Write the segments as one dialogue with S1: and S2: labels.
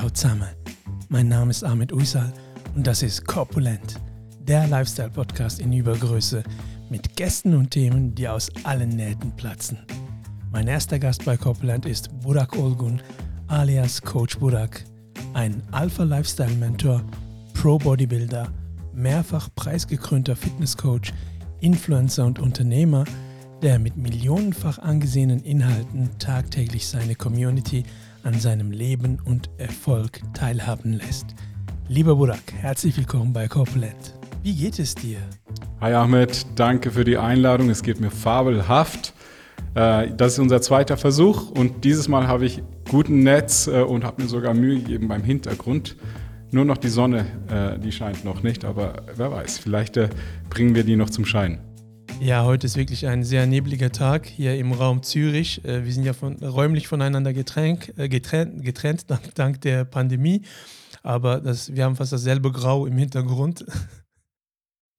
S1: Ciao zusammen. Mein Name ist Ahmed Uysal und das ist Corpulent, der Lifestyle-Podcast in Übergröße mit Gästen und Themen, die aus allen Nähten platzen. Mein erster Gast bei Corpulent ist Burak Olgun, alias Coach Burak, ein Alpha-Lifestyle-Mentor, Pro-Bodybuilder, mehrfach preisgekrönter Fitnesscoach, Influencer und Unternehmer, der mit millionenfach angesehenen Inhalten tagtäglich seine Community an seinem Leben und Erfolg teilhaben lässt. Lieber Burak, herzlich willkommen bei Corpulent. Wie geht es dir?
S2: Hi Ahmed, danke für die Einladung. Es geht mir fabelhaft. Äh, das ist unser zweiter Versuch und dieses Mal habe ich guten Netz äh, und habe mir sogar Mühe gegeben beim Hintergrund. Nur noch die Sonne, äh, die scheint noch nicht, aber wer weiß, vielleicht bringen wir die noch zum Schein.
S1: Ja, heute ist wirklich ein sehr nebliger Tag hier im Raum Zürich. Äh, wir sind ja von, räumlich voneinander getrennt, äh, getrennt, getrennt dank, dank, der Pandemie. Aber das, wir haben fast dasselbe Grau im Hintergrund.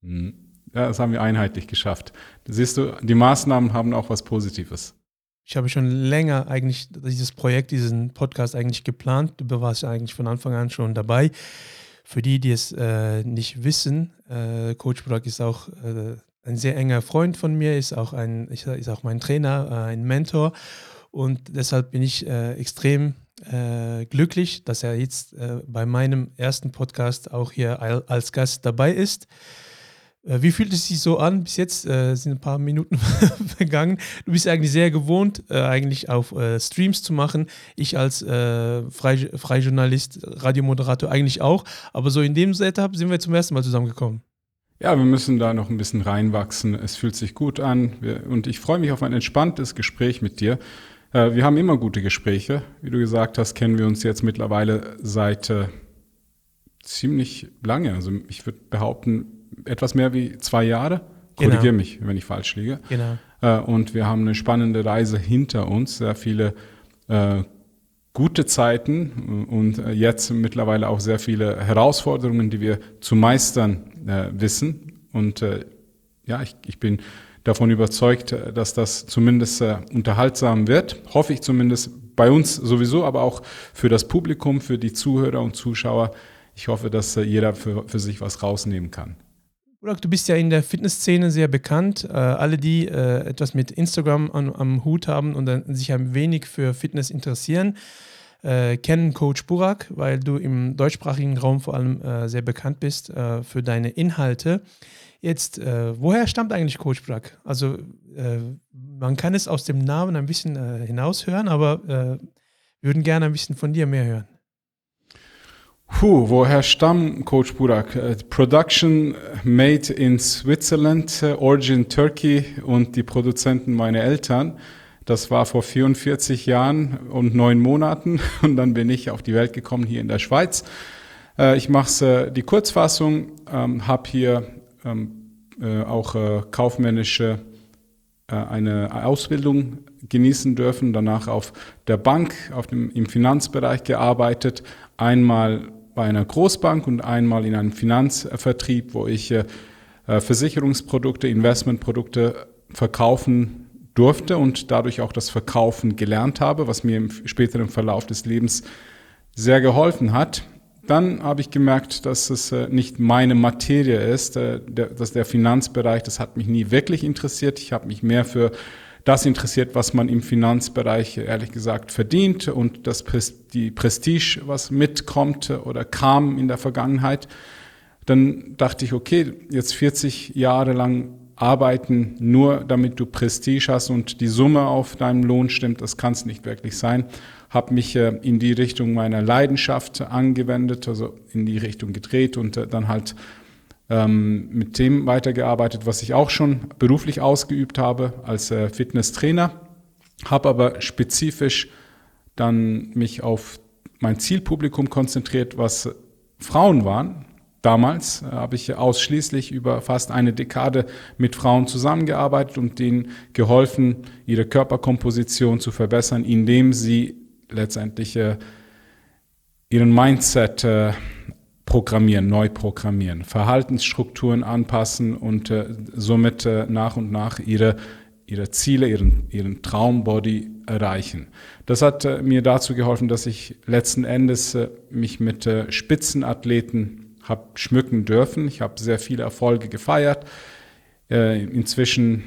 S2: Hm. Ja, das haben wir einheitlich geschafft. Siehst du, die Maßnahmen haben auch was Positives.
S1: Ich habe schon länger eigentlich dieses Projekt, diesen Podcast eigentlich geplant. Du warst ja eigentlich von Anfang an schon dabei. Für die, die es äh, nicht wissen, äh, Coach Brock ist auch äh, ein sehr enger Freund von mir, ist auch, ein, ist auch mein Trainer, äh, ein Mentor. Und deshalb bin ich äh, extrem äh, glücklich, dass er jetzt äh, bei meinem ersten Podcast auch hier als Gast dabei ist. Äh, wie fühlt es sich so an? Bis jetzt äh, sind ein paar Minuten vergangen. Du bist eigentlich sehr gewohnt, eigentlich auf Streams zu machen. Ich als äh, Freijournalist, Radiomoderator eigentlich auch. Aber so in dem Setup sind wir zum ersten Mal zusammengekommen.
S2: Ja, wir müssen da noch ein bisschen reinwachsen. Es fühlt sich gut an und ich freue mich auf ein entspanntes Gespräch mit dir. Äh, wir haben immer gute Gespräche. Wie du gesagt hast, kennen wir uns jetzt mittlerweile seit äh, ziemlich lange. Also ich würde behaupten, etwas mehr wie zwei Jahre. Genau. Korrigiere mich, wenn ich falsch liege. Genau. Äh, und wir haben eine spannende Reise hinter uns, sehr viele äh, gute Zeiten und äh, jetzt mittlerweile auch sehr viele Herausforderungen, die wir zu meistern äh, wissen. Und äh, ja, ich, ich bin davon überzeugt, äh, dass das zumindest äh, unterhaltsam wird. Hoffe ich zumindest bei uns sowieso, aber auch für das Publikum, für die Zuhörer und Zuschauer. Ich hoffe, dass äh, jeder für, für sich was rausnehmen kann.
S1: Burak, du bist ja in der Fitnessszene sehr bekannt. Äh, alle, die äh, etwas mit Instagram an, am Hut haben und sich ein wenig für Fitness interessieren, äh, kennen Coach Burak, weil du im deutschsprachigen Raum vor allem äh, sehr bekannt bist äh, für deine Inhalte. Jetzt, äh, woher stammt eigentlich Coach Burak? Also, man kann es aus dem Namen ein bisschen hinaushören, aber würden gerne ein bisschen von dir mehr hören.
S2: Puh, woher stammt Coach Burak? Production made in Switzerland, Origin Turkey und die Produzenten meine Eltern. Das war vor 44 Jahren und neun Monaten und dann bin ich auf die Welt gekommen hier in der Schweiz. Äh, ich mache äh, die Kurzfassung, ähm, habe hier ähm, äh, auch kaufmännische eine Ausbildung genießen dürfen, danach auf der Bank, auf dem, im Finanzbereich gearbeitet, einmal bei einer Großbank und einmal in einem Finanzvertrieb, wo ich Versicherungsprodukte, Investmentprodukte verkaufen durfte und dadurch auch das Verkaufen gelernt habe, was mir im späteren Verlauf des Lebens sehr geholfen hat. Dann habe ich gemerkt, dass es äh, nicht meine Materie ist, äh, dass der Finanzbereich, das hat mich nie wirklich interessiert. Ich habe mich mehr für das interessiert, was man im Finanzbereich ehrlich gesagt verdient und das die Prestige, was mitkommt oder kam in der Vergangenheit. Dann dachte ich, okay, jetzt 40 Jahre lang arbeiten, nur damit du Prestige hast und die Summe auf deinem Lohn stimmt, das kann es nicht wirklich sein. Habe mich äh, in die Richtung meiner Leidenschaft angewendet, also in die Richtung gedreht und äh, dann halt ähm, mit dem weitergearbeitet, was ich auch schon beruflich ausgeübt habe als äh, Fitnesstrainer. Habe aber spezifisch dann mich auf mein Zielpublikum konzentriert, was Frauen waren, Damals äh, habe ich ausschließlich über fast eine Dekade mit Frauen zusammengearbeitet und denen geholfen, ihre Körperkomposition zu verbessern, indem sie letztendlich äh, ihren Mindset äh, programmieren, neu programmieren, Verhaltensstrukturen anpassen und somit nach und nach ihre ihre Ziele, ihren, ihren Traumbody erreichen. Das hat äh, mir dazu geholfen, dass ich letzten Endes äh, mich mit äh, Spitzenathleten habe schmücken dürfen. Ich habe sehr viele Erfolge gefeiert. Äh, inzwischen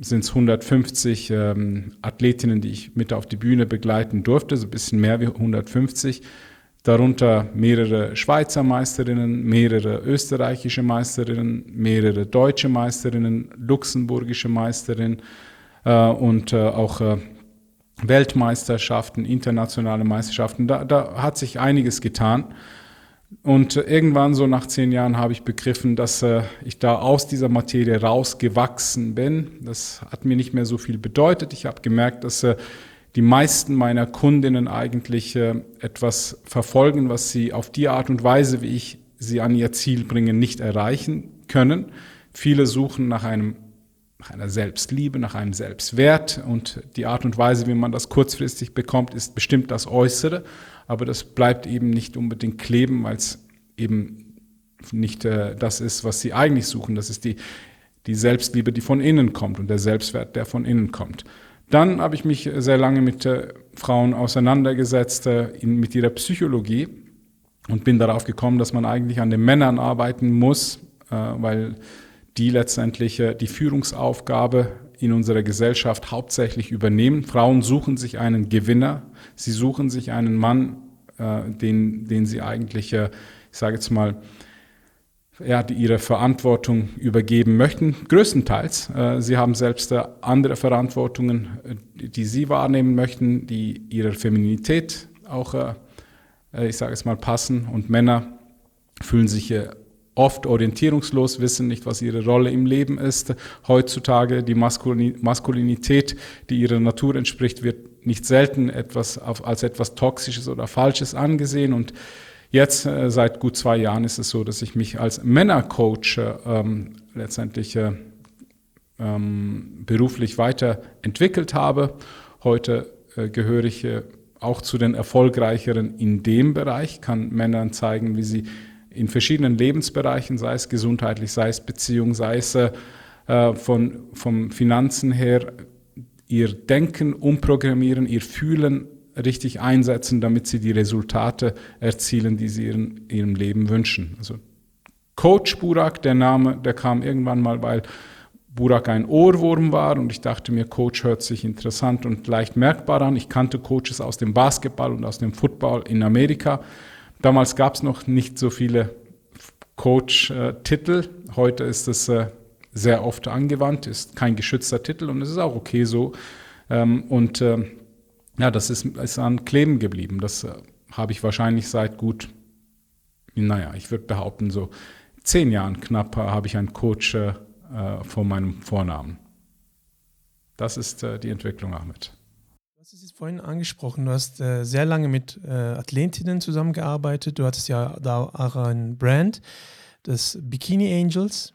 S2: sind es 150 ähm, Athletinnen, die ich mit auf die Bühne begleiten durfte, so ein bisschen mehr wie 150 darunter mehrere Schweizer Meisterinnen, mehrere österreichische Meisterinnen, mehrere deutsche Meisterinnen, luxemburgische Meisterinnen äh, und äh, auch äh, Weltmeisterschaften, internationale Meisterschaften. Da, da, hat sich einiges getan. Und irgendwann, so nach zehn Jahren, habe ich begriffen, dass äh, ich da aus dieser Materie rausgewachsen bin. Das hat mir nicht mehr so viel bedeutet. Ich habe gemerkt, dass äh, die meisten meiner Kundinnen eigentlich äh, etwas verfolgen, was sie auf die Art und Weise, wie ich sie an ihr Ziel bringe, nicht erreichen können. Viele suchen nach einem nach einer Selbstliebe, nach einem Selbstwert und die Art und Weise, wie man das kurzfristig bekommt, ist bestimmt das Äußere, aber das bleibt eben nicht unbedingt kleben, weil es eben nicht äh, das ist, was sie eigentlich suchen. Das ist die, die Selbstliebe, die von innen kommt und der Selbstwert, der von innen kommt. Dann habe ich mich sehr lange mit äh, Frauen auseinandergesetzt, äh, mit ihrer Psychologie und bin darauf gekommen, dass man eigentlich an den Männern arbeiten muss, äh, weil die letztendlich die Führungsaufgabe in unserer Gesellschaft hauptsächlich übernehmen. Frauen suchen sich einen Gewinner, sie suchen sich einen Mann, den, den sie eigentlich, ich sage jetzt mal, ja, die ihre Verantwortung übergeben möchten, größtenteils. Äh, sie haben selbst äh, andere Verantwortungen, äh, die sie wahrnehmen möchten, die ihrer Femininität auch, ich sage es mal, passen. Und Männer fühlen sich oft orientierungslos, wissen nicht, was ihre Rolle im Leben ist. Heutzutage die Maskulinität, die ihrer Natur entspricht, wird nicht selten etwas als etwas Toxisches oder Falsches angesehen und Jetzt, äh, seit gut zwei Jahren, ist es so, dass ich mich als Männercoach äh, ähm, letztendlich äh, ähm, beruflich weiterentwickelt habe. Heute äh, gehöre ich äh, auch zu den Erfolgreicheren in dem Bereich, kann Männern zeigen, wie sie in verschiedenen Lebensbereichen, sei es gesundheitlich, sei es Beziehung, sei es von, vom Finanzen her, ihr Denken umprogrammieren, ihr Fühlen richtig einsetzen, damit sie die Resultate erzielen, die sie in ihrem Leben wünschen. Also Coach Burak, der Name, der kam irgendwann mal, weil Burak ein Ohrwurm war und ich dachte mir, Coach hört sich interessant und leicht merkbar an. Ich kannte Coaches aus dem Basketball und aus dem Football in Amerika. Damals gab es noch nicht so viele Coach-Titel. Heute ist es äh, sehr oft angewandt, ist kein geschützter Titel und es ist auch okay so. Ähm, und ähm, ja, das ist, ist an kleben geblieben. Das äh, habe ich wahrscheinlich seit gut, naja, ich würde behaupten, so zehn Jahren knapp äh, habe ich einen Coach äh, vor meinem Vornamen. Das ist äh, die Entwicklung, Ahmed.
S1: Du hast es jetzt vorhin angesprochen, du hast äh, sehr lange mit äh, Athletinnen zusammengearbeitet. Du hattest ja da auch ein Brand, das Bikini Angels.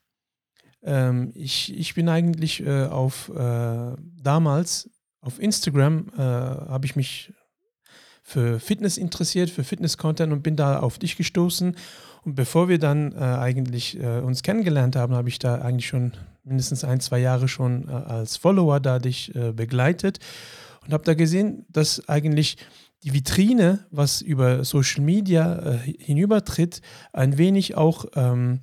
S1: Ähm, ich, ich bin eigentlich auf damals auf Instagram äh, habe ich mich für Fitness interessiert, für Fitness-Content und bin da auf dich gestoßen. Und bevor wir dann äh, eigentlich äh, uns kennengelernt haben, habe ich da eigentlich schon mindestens ein, zwei Jahre schon äh, als Follower da dich äh, begleitet und habe da gesehen, dass eigentlich die Vitrine, was über Social Media äh, hinübertritt, ein wenig auch ähm,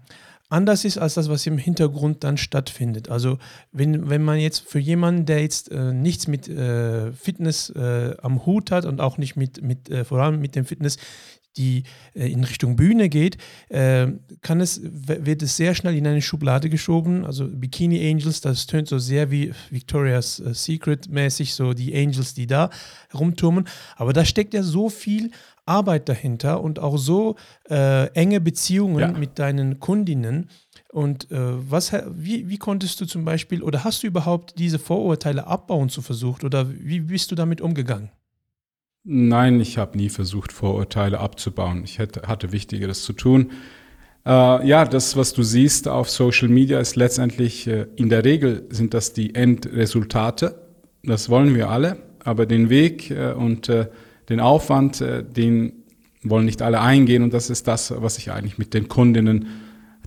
S1: anders ist als das, was im Hintergrund dann stattfindet. Also wenn, wenn man jetzt für jemanden, der jetzt äh, nichts mit äh, Fitness äh, am Hut hat und auch nicht mit, mit äh, vor allem mit dem Fitness, die äh, in Richtung Bühne geht, äh, kann es, wird es sehr schnell in eine Schublade geschoben. Also Bikini Angels, das tönt so sehr wie Victoria's Secret mäßig, so die Angels, die da rumturmen. Aber da steckt ja so viel Arbeit dahinter und auch so äh, enge Beziehungen ja. mit deinen Kundinnen. Und äh, was, wie, wie konntest du zum Beispiel oder hast du überhaupt diese Vorurteile abbauen zu versucht oder wie bist du damit umgegangen?
S2: Nein, ich habe nie versucht, Vorurteile abzubauen. Ich hätte, hatte Wichtigeres zu tun. Äh, ja, das, was du siehst auf Social Media, ist letztendlich, äh, in der Regel sind das die Endresultate. Das wollen wir alle, aber den Weg äh, und äh, den Aufwand, äh, den wollen nicht alle eingehen und das ist das, was ich eigentlich mit den Kundinnen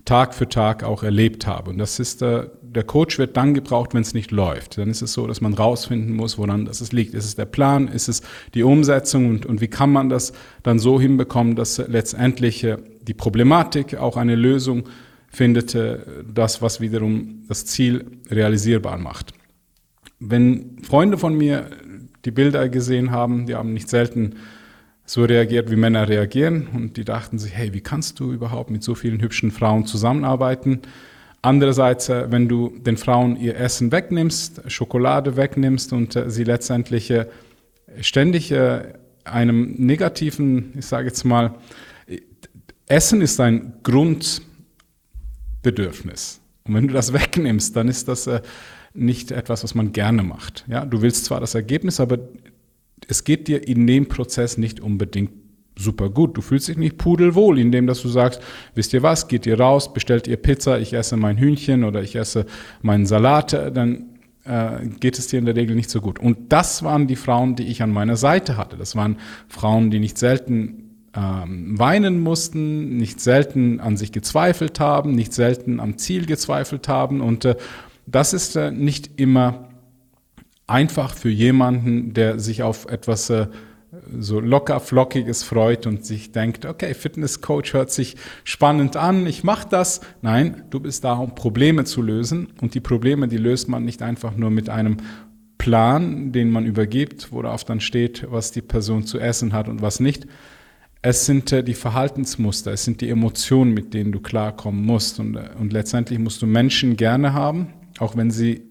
S2: Tag für Tag auch erlebt habe. Und das ist, äh, der Coach wird dann gebraucht, wenn es nicht läuft. Dann ist es so, dass man rausfinden muss, woran das liegt. Ist es der Plan? Ist es die Umsetzung? Und, und wie kann man das dann so hinbekommen, dass letztendlich äh, die Problematik auch eine Lösung findet, das, was wiederum das Ziel realisierbar macht. Wenn Freunde von mir die Bilder gesehen haben, die haben nicht selten so reagiert, wie Männer reagieren. Und die dachten sich, hey, wie kannst du überhaupt mit so vielen hübschen Frauen zusammenarbeiten? Andererseits, äh, wenn du den Frauen ihr Essen wegnimmst, Schokolade wegnimmst und äh, sie letztendlich äh, ständig einem negativen, ich sage jetzt mal, Essen ist ein Grundbedürfnis. Und wenn du das wegnimmst, dann ist das nicht etwas, was man gerne macht. Ja, du willst zwar das Ergebnis, aber es geht dir in dem Prozess nicht unbedingt super gut. Du fühlst dich nicht pudelwohl, indem dass du sagst, wisst ihr was, geht ihr raus, bestellt ihr Pizza, ich esse mein Hühnchen oder ich esse meinen Salat, dann äh, geht es dir in der Regel nicht so gut. Und das waren die Frauen, die ich an meiner Seite hatte. Das waren Frauen, die nicht selten ähm, weinen mussten, nicht selten an sich gezweifelt haben, nicht selten am Ziel gezweifelt haben. Und äh, das ist äh, nicht immer einfach für jemanden, der sich auf etwas äh, so locker flockiges freut und sich denkt, okay, Fitnesscoach hört sich spannend an, ich mache das. Nein, du bist da, um Probleme zu lösen und die Probleme, die löst man nicht einfach nur mit einem Plan, den man übergibt, worauf dann steht, was die Person zu essen hat und was nicht. Es sind äh, die Verhaltensmuster, es sind die Emotionen, mit denen du klarkommen musst und, äh, und letztendlich musst du Menschen gerne haben, auch wenn sie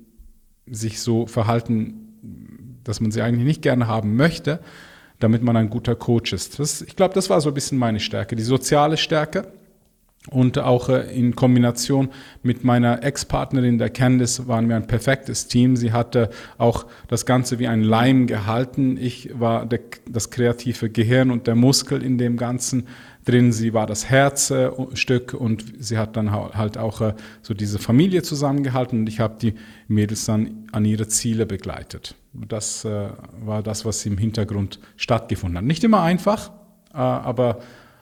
S2: sich so verhalten, dass man sie eigentlich nicht gerne haben möchte, damit man ein guter Coach ist. Das, ich glaube, das war so ein bisschen meine Stärke, die soziale Stärke. Und auch äh, in Kombination mit meiner Ex-Partnerin, der Candice, waren wir ein perfektes Team. Sie hatte auch das Ganze wie ein Leim gehalten. Ich war der, das kreative Gehirn und der Muskel in dem Ganzen drin. Sie war das Herzstück und sie hat dann halt auch äh, so diese Familie zusammengehalten und ich habe die Mädels dann an ihre Ziele begleitet. Das äh, war das, was im Hintergrund stattgefunden hat. Nicht immer einfach, äh, aber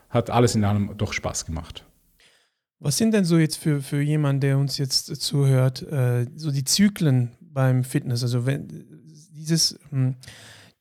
S2: hat alles in allem doch Spaß gemacht.
S1: Was sind denn so jetzt für, für jemanden, der uns jetzt zuhört, so die Zyklen beim Fitness? Also wenn dieses, hm,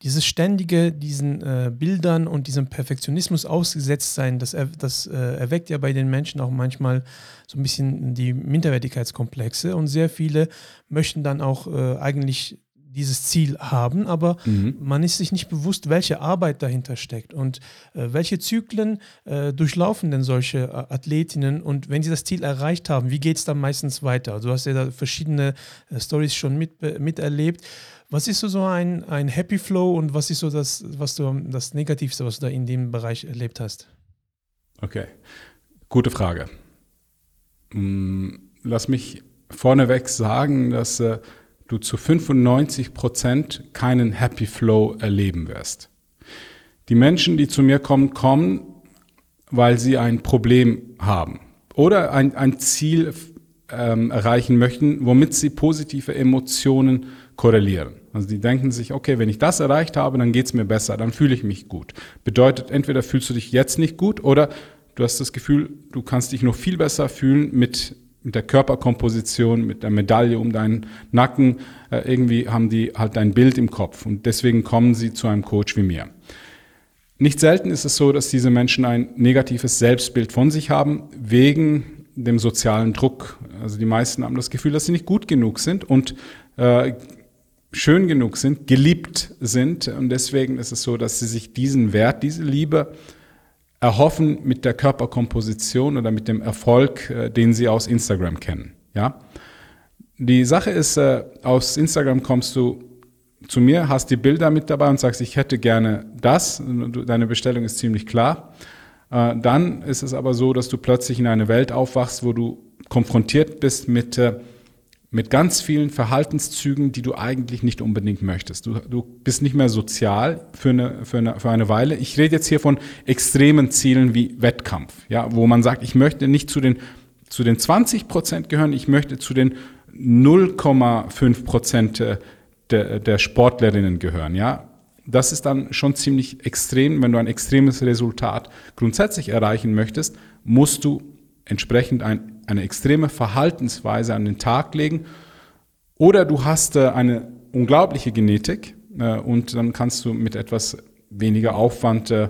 S1: dieses ständige, diesen äh, Bildern und diesem Perfektionismus ausgesetzt sein, das, er, das äh, erweckt ja bei den Menschen auch manchmal so ein bisschen die Minderwertigkeitskomplexe und sehr viele möchten dann auch äh, eigentlich dieses Ziel haben, aber mhm. man ist sich nicht bewusst, welche Arbeit dahinter steckt und äh, welche Zyklen äh, durchlaufen denn solche äh, Athletinnen und wenn sie das Ziel erreicht haben, wie geht es dann meistens weiter? Also du hast ja da verschiedene Stories schon mit, miterlebt. Was ist so ein, ein Happy Flow und was ist so das, was du das Negativste, was du da in dem Bereich erlebt hast?
S2: Okay, gute Frage. Mm, lass mich vorneweg sagen, dass äh, du zu 95 Prozent keinen Happy Flow erleben wirst. Die Menschen, die zu mir kommen, kommen, weil sie ein Problem haben oder ein, ein Ziel ähm, erreichen möchten, womit sie positive Emotionen korrelieren. Also die denken sich, okay, wenn ich das erreicht habe, dann geht's mir besser, dann fühle ich mich gut. Bedeutet, entweder fühlst du dich jetzt nicht gut oder du hast das Gefühl, du kannst dich noch viel besser fühlen mit, mit der Körperkomposition, mit der Medaille um deinen Nacken. Äh, irgendwie haben die halt ein Bild im Kopf und deswegen kommen sie zu einem Coach wie mir. Nicht selten ist es so, dass diese Menschen ein negatives Selbstbild von sich haben, wegen dem sozialen Druck. Also die meisten haben das Gefühl, dass sie nicht gut genug sind und äh, schön genug sind, geliebt sind. Und deswegen ist es so, dass sie sich diesen Wert, diese Liebe erhoffen mit der Körperkomposition oder mit dem Erfolg, äh, den sie aus Instagram kennen. Ja? Die Sache ist, äh, aus Instagram kommst du zu mir, hast die Bilder mit dabei und sagst, ich hätte gerne das. Deine Bestellung ist ziemlich klar. Äh, dann ist es aber so, dass du plötzlich in eine Welt aufwachst, wo du konfrontiert bist mit mit ganz vielen Verhaltenszügen, die du eigentlich nicht unbedingt möchtest. Du, du bist nicht mehr sozial für eine, für, eine, für eine Weile. Ich rede jetzt hier von extremen Zielen wie Wettkampf, ja, wo man sagt, ich möchte nicht zu den, zu den 20 Prozent gehören, ich möchte zu den 0,5 Prozent der, der Sportlerinnen gehören, ja. Das ist dann schon ziemlich extrem. Wenn du ein extremes Resultat grundsätzlich erreichen möchtest, musst du entsprechend ein eine extreme Verhaltensweise an den Tag legen. Oder du hast äh, eine unglaubliche Genetik äh, und dann kannst du mit etwas weniger Aufwand äh,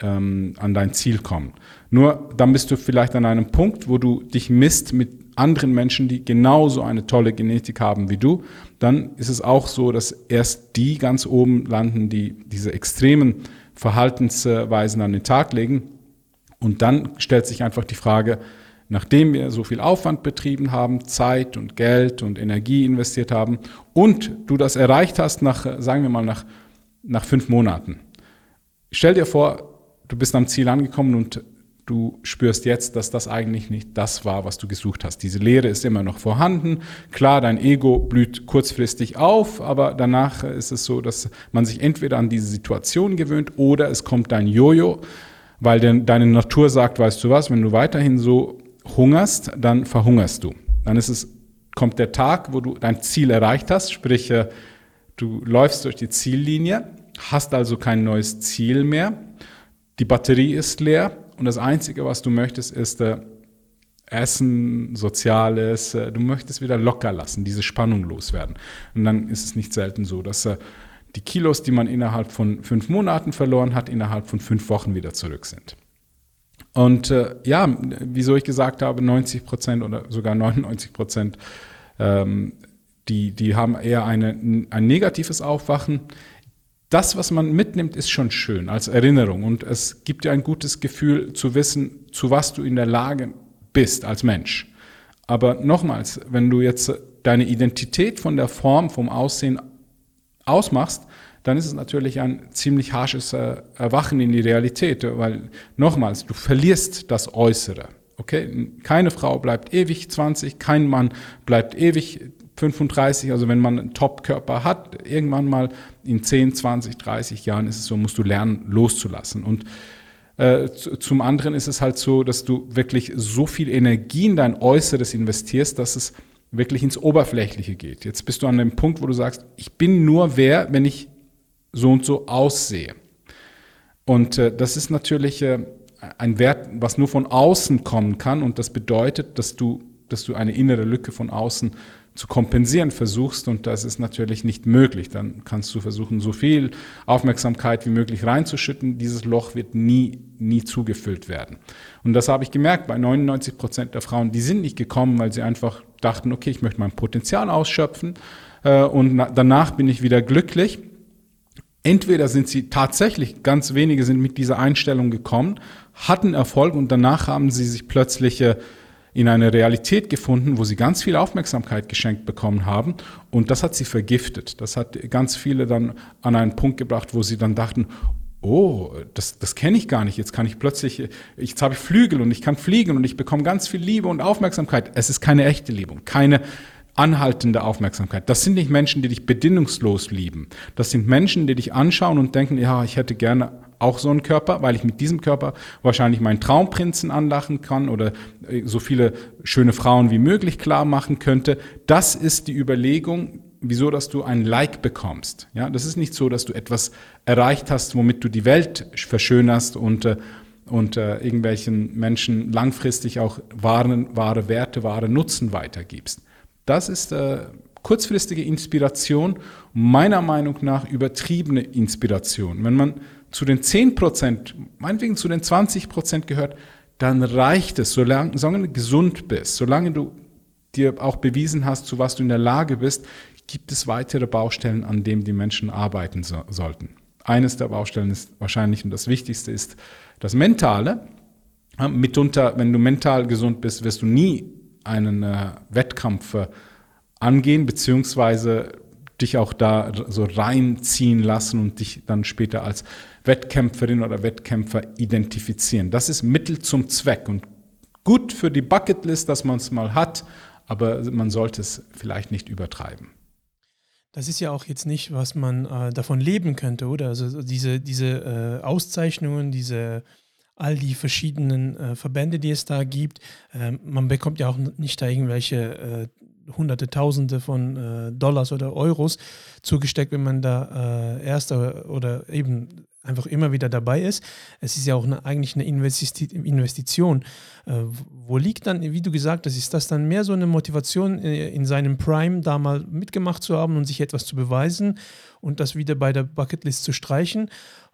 S2: ähm, an dein Ziel kommen. Nur dann bist du vielleicht an einem Punkt, wo du dich misst mit anderen Menschen, die genauso eine tolle Genetik haben wie du. Dann ist es auch so, dass erst die ganz oben landen, die diese extremen Verhaltensweisen an den Tag legen. Und dann stellt sich einfach die Frage, nachdem wir so viel Aufwand betrieben haben, Zeit und Geld und Energie investiert haben und du das erreicht hast nach, sagen wir mal, nach, nach fünf Monaten. Stell dir vor, du bist am Ziel angekommen und du spürst jetzt, dass das eigentlich nicht das war, was du gesucht hast. Diese Leere ist immer noch vorhanden. Klar, dein Ego blüht kurzfristig auf, aber danach ist es so, dass man sich entweder an diese Situation gewöhnt oder es kommt dein Jojo, weil deine Natur sagt, weißt du was, wenn du weiterhin so hungerst, dann verhungerst du. Dann ist es, kommt der Tag, wo du dein Ziel erreicht hast, sprich, äh, du läufst durch die Ziellinie, hast also kein neues Ziel mehr, die Batterie ist leer und das Einzige, was du möchtest, ist äh, Essen, Soziales, äh, du möchtest wieder locker lassen, diese Spannung loswerden. Und dann ist es nicht selten so, dass äh, die Kilos, die man innerhalb von fünf Monaten verloren hat, innerhalb von fünf Wochen wieder zurück sind. Und äh, ja, wieso ich gesagt habe, 90 Prozent oder sogar 99 Prozent, ähm, die, die haben eher eine, ein negatives Aufwachen. Das, was man mitnimmt, ist schon schön als Erinnerung und es gibt dir ein gutes Gefühl zu wissen, zu was du in der Lage bist als Mensch. Aber nochmals, wenn du jetzt deine Identität von der Form, vom Aussehen ausmachst, dann ist es natürlich ein ziemlich harsches äh, Erwachen in die Realität, weil nochmals, du verlierst das Äußere. Okay, keine Frau bleibt ewig 20, kein Mann bleibt ewig 35. Also wenn man einen Top-Körper hat, irgendwann mal in 10, 20, 30 Jahren ist es so, musst du lernen loszulassen. Und äh, zum anderen ist es halt so, dass du wirklich so viel Energie in dein Äußeres investierst, dass es wirklich ins Oberflächliche geht. Jetzt bist du an dem Punkt, wo du sagst, ich bin nur wer, wenn ich so und so aussehe. Und äh, das ist natürlich äh, ein Wert, was nur von außen kommen kann. Und das bedeutet, dass du, dass du eine innere Lücke von außen zu kompensieren versuchst. Und das ist natürlich nicht möglich. Dann kannst du versuchen, so viel Aufmerksamkeit wie möglich reinzuschütten. Dieses Loch wird nie, nie zugefüllt werden. Und das habe ich gemerkt bei 99 Prozent der Frauen. Die sind nicht gekommen, weil sie einfach dachten, okay, ich möchte mein Potenzial ausschöpfen. Äh, und danach bin ich wieder glücklich entweder sind sie tatsächlich, ganz wenige sind mit dieser Einstellung gekommen, hatten Erfolg und danach haben sie sich plötzlich äh, in eine Realität gefunden, wo sie ganz viel Aufmerksamkeit geschenkt bekommen haben und das hat sie vergiftet. Das hat ganz viele dann an einen Punkt gebracht, wo sie dann dachten, oh, das, das kenne ich gar nicht. Jetzt kann ich plötzlich, jetzt habe ich Flügel und ich kann fliegen und ich bekomme ganz viel Liebe und Aufmerksamkeit. Es ist keine echte Liebe, keine anhaltende Aufmerksamkeit. Das sind nicht Menschen, die dich bedingungslos lieben. Das sind Menschen, die dich anschauen und denken, ja, ich hätte gerne auch so einen Körper, weil ich mit diesem Körper wahrscheinlich meinen Traumprinzen anlachen kann oder äh, so viele schöne Frauen wie möglich klar machen könnte. Das ist die Überlegung, wieso, dass du ein Like bekommst. Ja, das ist nicht so, dass du etwas erreicht hast, womit du die Welt verschönerst und äh, und äh, irgendwelchen Menschen langfristig auch wahre, wahre Werte, wahre Nutzen weitergibst. Das ist äh, kurzfristige Inspiration, meiner Meinung nach übertriebene Inspiration. Wenn man zu den 10 Prozent, meinetwegen zu den 20 Prozent gehört, dann reicht es, solange, solange du gesund bist, solange du dir auch bewiesen hast, zu was du in der Lage bist, gibt es weitere Baustellen, an denen die Menschen arbeiten so, sollten. Eines der Baustellen ist wahrscheinlich und das Wichtigste ist das Mentale. Mitunter, wenn du mental gesund bist, wirst du nie einen äh, Wettkampf äh, angehen, beziehungsweise dich auch da so reinziehen lassen und dich dann später als Wettkämpferin oder Wettkämpfer identifizieren. Das ist Mittel zum Zweck und gut für die Bucketlist, dass man es mal hat, aber man sollte es vielleicht nicht übertreiben.
S1: Das ist ja auch jetzt nicht, was man äh, davon leben könnte, oder? Also diese, diese äh, Auszeichnungen, diese all die verschiedenen äh, Verbände, die es da gibt. Ähm, man bekommt ja auch nicht da irgendwelche äh, Hunderte, Tausende von äh, Dollars oder Euros zugesteckt, wenn man da äh, Erster oder eben einfach immer wieder dabei ist. Es ist ja auch eine, eigentlich eine Investition. Äh, wo liegt dann, wie du gesagt hast, ist das dann mehr so eine Motivation, äh, in seinem Prime da mal mitgemacht zu haben und sich etwas zu beweisen und das wieder bei der Bucketlist zu streichen?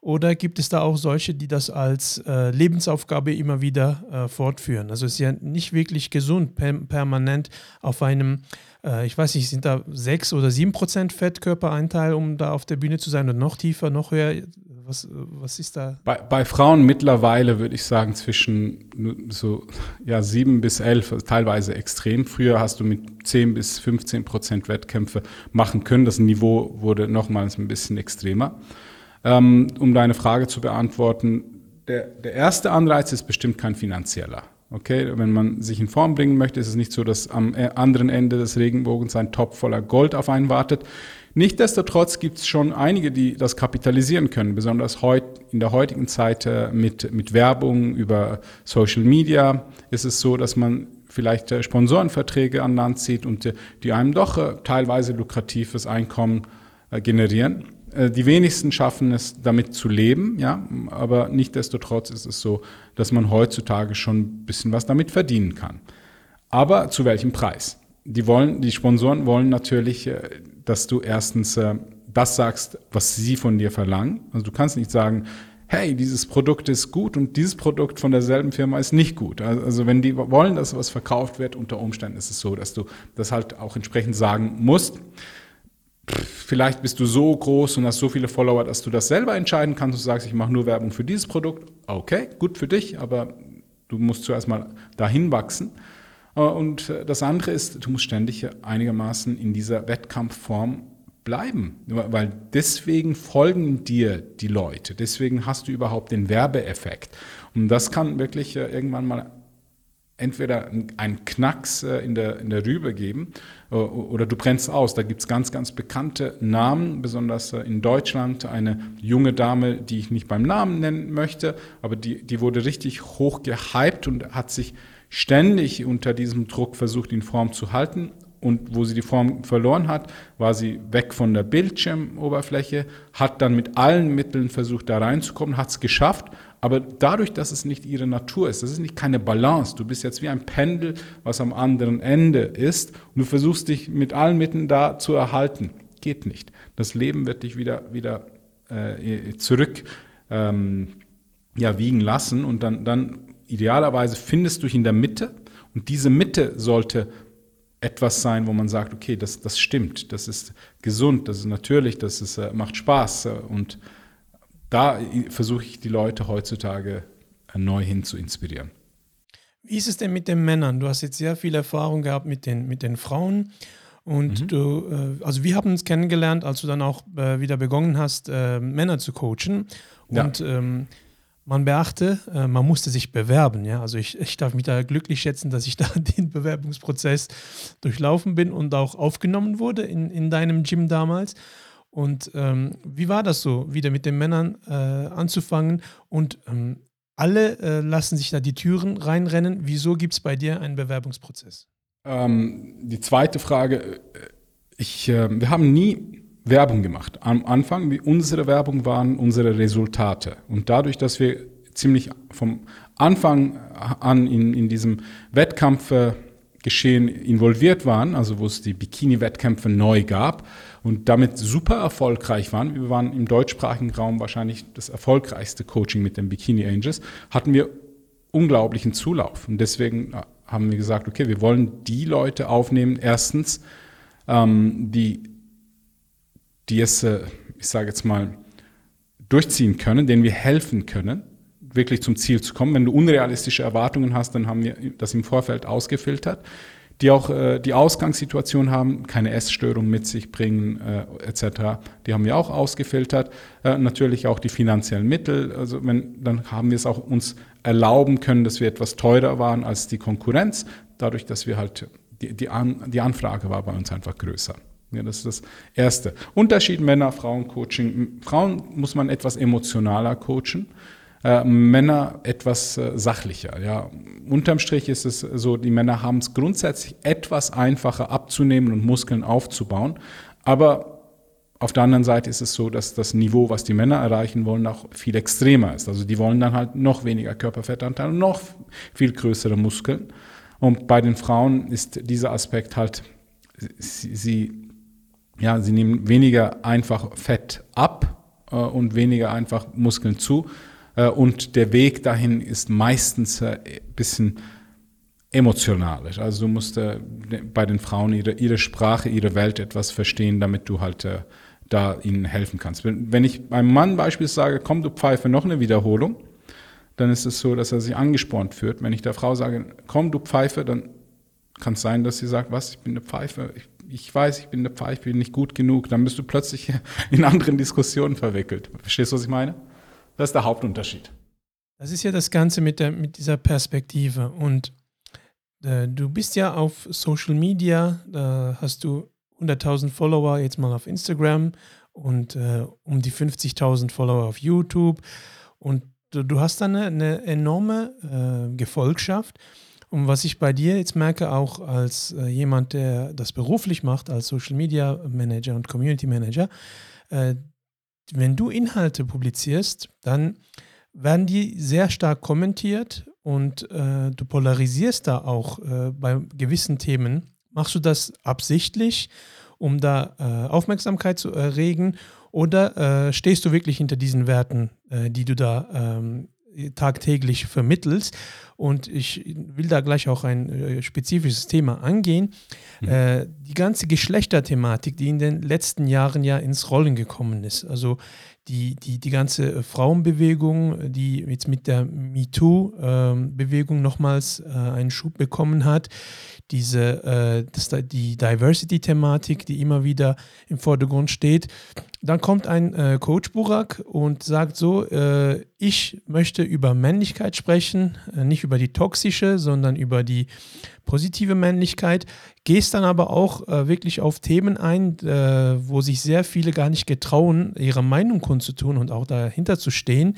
S1: Oder gibt es da auch solche, die das als äh, Lebensaufgabe immer wieder äh, fortführen? Also es ist ja nicht wirklich gesund, per permanent auf einem, äh, ich weiß nicht, sind da sechs oder sieben Prozent Fettkörpereinteil, um da auf der Bühne zu sein oder noch tiefer, noch höher? Was, was ist da?
S2: Bei, bei Frauen mittlerweile würde ich sagen zwischen so ja, sieben bis elf, teilweise extrem. Früher hast du mit zehn bis 15 Prozent Wettkämpfe machen können. Das Niveau wurde nochmals ein bisschen extremer. Ähm, um deine Frage zu beantworten, der, der erste Anreiz ist bestimmt kein finanzieller. Okay, wenn man sich in Form bringen möchte, ist es nicht so, dass am äh, anderen Ende des Regenbogens ein Topf voller Gold auf einen wartet. Nichtsdestotrotz gibt es schon einige, die das kapitalisieren können, besonders heut, in der heutigen Zeit äh, mit, mit Werbung über Social Media ist es so, dass man vielleicht äh, Sponsorenverträge an Land zieht und die einem doch teilweise lukratives Einkommen generieren. Die wenigsten schaffen es, damit zu leben, ja, aber nichtdestotrotz ist es so, dass man heutzutage schon ein bisschen was damit verdienen kann. Aber zu welchem Preis? Die wollen, die Sponsoren wollen natürlich dass du erstens äh, das sagst, was sie von dir verlangen. Also du kannst nicht sagen, hey, dieses Produkt ist gut und dieses Produkt von derselben Firma ist nicht gut. Also wenn die wollen, dass was verkauft wird, unter Umständen ist es so, dass du das halt auch entsprechend sagen musst. Vielleicht bist du so groß und hast so viele Follower, dass du das selber entscheiden kannst und sagst, ich mache nur Werbung für dieses Produkt. Okay, gut für dich, aber du musst zuerst mal dahin wachsen. Äh, und äh, das andere ist, du musst ständig einigermaßen in dieser Wettkampfform bleiben, weil deswegen folgen dir die Leute, deswegen hast du überhaupt den Werbeeffekt. Und das kann wirklich äh, irgendwann mal entweder einen Knacks in der, in der Rübe geben oder du brennst aus. Da gibt es ganz, ganz bekannte Namen, besonders in Deutschland eine junge Dame, die ich nicht beim Namen nennen möchte, aber die, die wurde richtig hoch gehypt und hat sich ständig unter diesem Druck versucht, in Form zu halten. Und wo sie die Form verloren hat, war sie weg von der Bildschirmoberfläche, hat dann mit allen Mitteln versucht, da reinzukommen, hat es geschafft. Aber dadurch, dass es nicht ihre Natur ist, das ist nicht keine Balance. Du bist jetzt wie ein Pendel, was am anderen Ende ist. Und du versuchst dich mit allen Mitteln da zu erhalten. Geht nicht. Das Leben wird dich wieder, wieder äh, zurück ähm, ja, wiegen lassen und dann, dann idealerweise findest du dich in der Mitte und diese Mitte sollte etwas sein, wo man sagt, okay, das, das stimmt, das ist gesund, das ist natürlich, das ist, äh, macht Spaß und da versuche ich die Leute heutzutage neu hin zu inspirieren.
S1: Wie ist es denn mit den Männern? Du hast jetzt sehr viel Erfahrung gehabt mit den, mit den Frauen. Und mhm. du, äh, also wir haben uns kennengelernt, als du dann auch äh, wieder begonnen hast, äh, Männer zu coachen. Und ja. ähm, man beachte, man musste sich bewerben. Ja? Also ich, ich darf mich da glücklich schätzen, dass ich da den Bewerbungsprozess durchlaufen bin und auch aufgenommen wurde in, in deinem Gym damals. Und ähm, wie war das so, wieder mit den Männern äh, anzufangen? Und ähm, alle äh, lassen sich da die Türen reinrennen. Wieso gibt es bei dir einen Bewerbungsprozess?
S2: Ähm, die zweite Frage, äh, ich, äh, wir haben nie Werbung gemacht. Am Anfang, unsere Werbung waren unsere Resultate. Und dadurch, dass wir ziemlich vom Anfang an in, in diesem Wettkampfgeschehen involviert waren, also wo es die Bikini-Wettkämpfe neu gab und damit super erfolgreich waren, wir waren im deutschsprachigen Raum wahrscheinlich das erfolgreichste Coaching mit den Bikini Angels, hatten wir unglaublichen Zulauf. Und deswegen haben wir gesagt, okay, wir wollen die Leute aufnehmen, erstens, ähm, die die es, äh, ich sage jetzt mal, durchziehen können, denen wir helfen können, wirklich zum Ziel zu kommen. Wenn du unrealistische Erwartungen hast, dann haben wir das im Vorfeld ausgefiltert, die auch äh, die Ausgangssituation haben, keine Essstörung mit sich bringen äh, etc. Die haben wir auch ausgefiltert. Äh, natürlich auch die finanziellen Mittel. Also wenn, dann haben wir es auch uns erlauben können, dass wir etwas teurer waren als die Konkurrenz, dadurch, dass wir halt die, die, An die Anfrage war bei uns einfach größer. Ja, das ist das Erste. Unterschied Männer-Frauen-Coaching. Frauen muss man etwas emotionaler coachen, äh, Männer etwas äh, sachlicher. Ja. Unterm Strich ist es so, die Männer haben es grundsätzlich etwas einfacher abzunehmen und Muskeln aufzubauen. Aber auf der anderen Seite ist es so, dass das Niveau, was die Männer erreichen wollen, auch viel extremer ist. Also die wollen dann halt noch weniger Körperfettanteil und noch viel größere Muskeln. Und bei den Frauen ist dieser Aspekt halt, sie, sie ja, sie nehmen weniger einfach Fett ab äh, und weniger einfach Muskeln zu. Äh, und der Weg dahin ist meistens ein äh, bisschen emotionalisch. Also du musst äh, bei den Frauen ihre, ihre Sprache, ihre Welt etwas verstehen, damit du halt da ihnen helfen kannst. Wenn, ich einem Mann beispielsweise sage, komm du Pfeife, noch eine Wiederholung, dann ist es so, dass er sich angespornt führt. Wenn ich der Frau sage, komm du Pfeife, dann kann es sein, dass sie sagt, was, ich bin eine Pfeife, ich ich weiß, ich bin eine Pfeife, ich bin nicht gut genug, dann bist du plötzlich in anderen Diskussionen verwickelt. Verstehst du, was ich meine? Das ist der Hauptunterschied.
S1: Das ist ja das Ganze mit, der, mit dieser Perspektive. Und äh, du bist ja auf Social Media, da hast du 100.000 Follower jetzt mal auf Instagram und äh, um die 50.000 Follower auf YouTube. Und du, du hast dann eine, eine enorme äh, Gefolgschaft. Und was ich bei dir jetzt merke, auch als äh, jemand, der das beruflich macht, als Social Media Manager und Community Manager, äh, wenn du Inhalte publizierst, dann werden die sehr stark kommentiert und äh, du polarisierst da auch äh, bei gewissen Themen. Machst du das absichtlich, um da äh, Aufmerksamkeit zu erregen oder äh, stehst du wirklich hinter diesen Werten, die du da ähm, tagtäglich vermittelst. Und ich will da gleich auch ein äh, spezifisches Thema angehen. Mhm. Äh, die ganze Geschlechterthematik, die in den letzten Jahren ja ins Rollen gekommen ist. Also die, die, die ganze Frauenbewegung, die jetzt mit der MeToo-Bewegung ähm, nochmals äh, einen Schub bekommen hat, diese, äh, das, die Diversity-Thematik, die immer wieder im Vordergrund steht. Dann kommt ein äh, Coach Burak und sagt so, äh, ich möchte über Männlichkeit sprechen, äh, nicht über die toxische, sondern über die positive Männlichkeit, gehst dann aber auch äh, wirklich auf Themen ein, äh, wo sich sehr viele gar nicht getrauen, ihre Meinung kundzutun und auch dahinter zu stehen.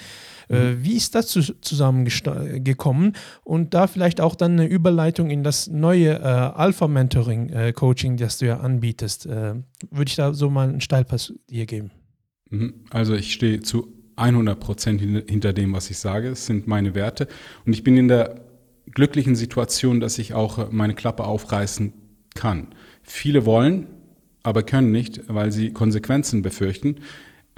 S1: Äh, mhm. wie ist das zu, zusammengekommen? Und da vielleicht auch dann eine Überleitung in das neue äh, Alpha-Mentoring-Coaching, äh, das du ja anbietest. würde ich da so mal einen Steilpass dir geben?
S2: Mhm. Also ich stehe zu 100 Prozent hinter dem, was ich sage. Es sind meine Werte. Und ich bin in der glücklichen Situation, dass ich auch meine Klappe aufreißen kann. Viele wollen, aber können nicht, weil sie Konsequenzen befürchten,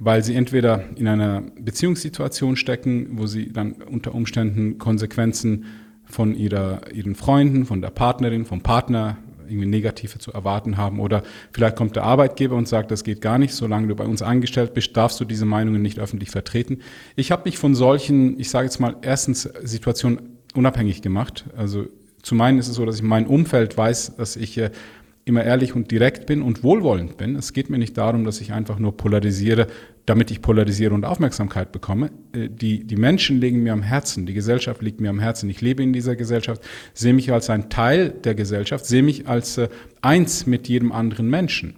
S2: weil sie entweder in einer Beziehungssituation stecken, wo sie dann unter Umständen Konsequenzen von ihrer, ihren Freunden, von der Partnerin, vom Partner irgendwie negative zu erwarten haben. Oder vielleicht kommt der Arbeitgeber und sagt, das geht gar nicht, solange du bei uns angestellt bist, darfst du diese Meinungen nicht öffentlich vertreten. Ich habe mich von solchen, ich sage jetzt mal, erstens Situationen unabhängig gemacht. Also zu meinen ist es so, dass ich mein Umfeld weiß, dass ich äh, immer ehrlich und direkt bin und wohlwollend bin. Es geht mir nicht darum, dass ich einfach nur polarisiere, damit ich polarisiere und Aufmerksamkeit bekomme. Äh, die, die Menschen liegen mir am Herzen, die Gesellschaft liegt mir am Herzen. Ich lebe in dieser Gesellschaft, sehe mich als ein Teil der Gesellschaft, sehe mich als äh, eins mit jedem anderen Menschen.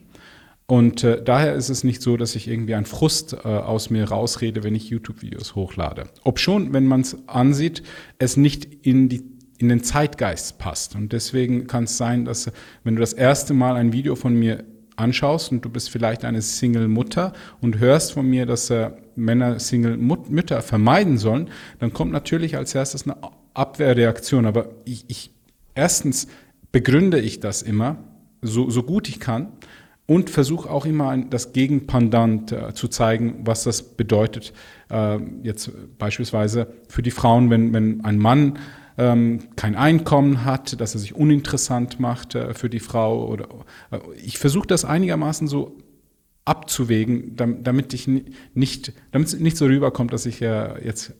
S2: Und äh, daher ist es nicht so, dass ich irgendwie einen Frust äh, aus mir rausrede, wenn ich YouTube-Videos hochlade. Ob schon, wenn man es ansieht, es nicht in, die, in den Zeitgeist passt. Und deswegen kann es sein, dass wenn du das erste Mal ein Video von mir anschaust und du bist vielleicht eine Single-Mutter und hörst von mir, dass äh, Männer Single-Mütter vermeiden sollen, dann kommt natürlich als erstes eine Abwehrreaktion. Aber ich, ich erstens begründe ich das immer, so, so gut ich kann und versuche auch immer ein, das Gegenpendant äh, zu zeigen, was das bedeutet. Äh, jetzt beispielsweise für die Frauen, wenn, wenn ein Mann kein Einkommen hat, dass er sich uninteressant macht äh, für die Frau. Oder, äh, ich versuche das einigermaßen so abzuwägen, damit ich nicht, damit es nicht so rüberkommt, dass ich äh, jetzt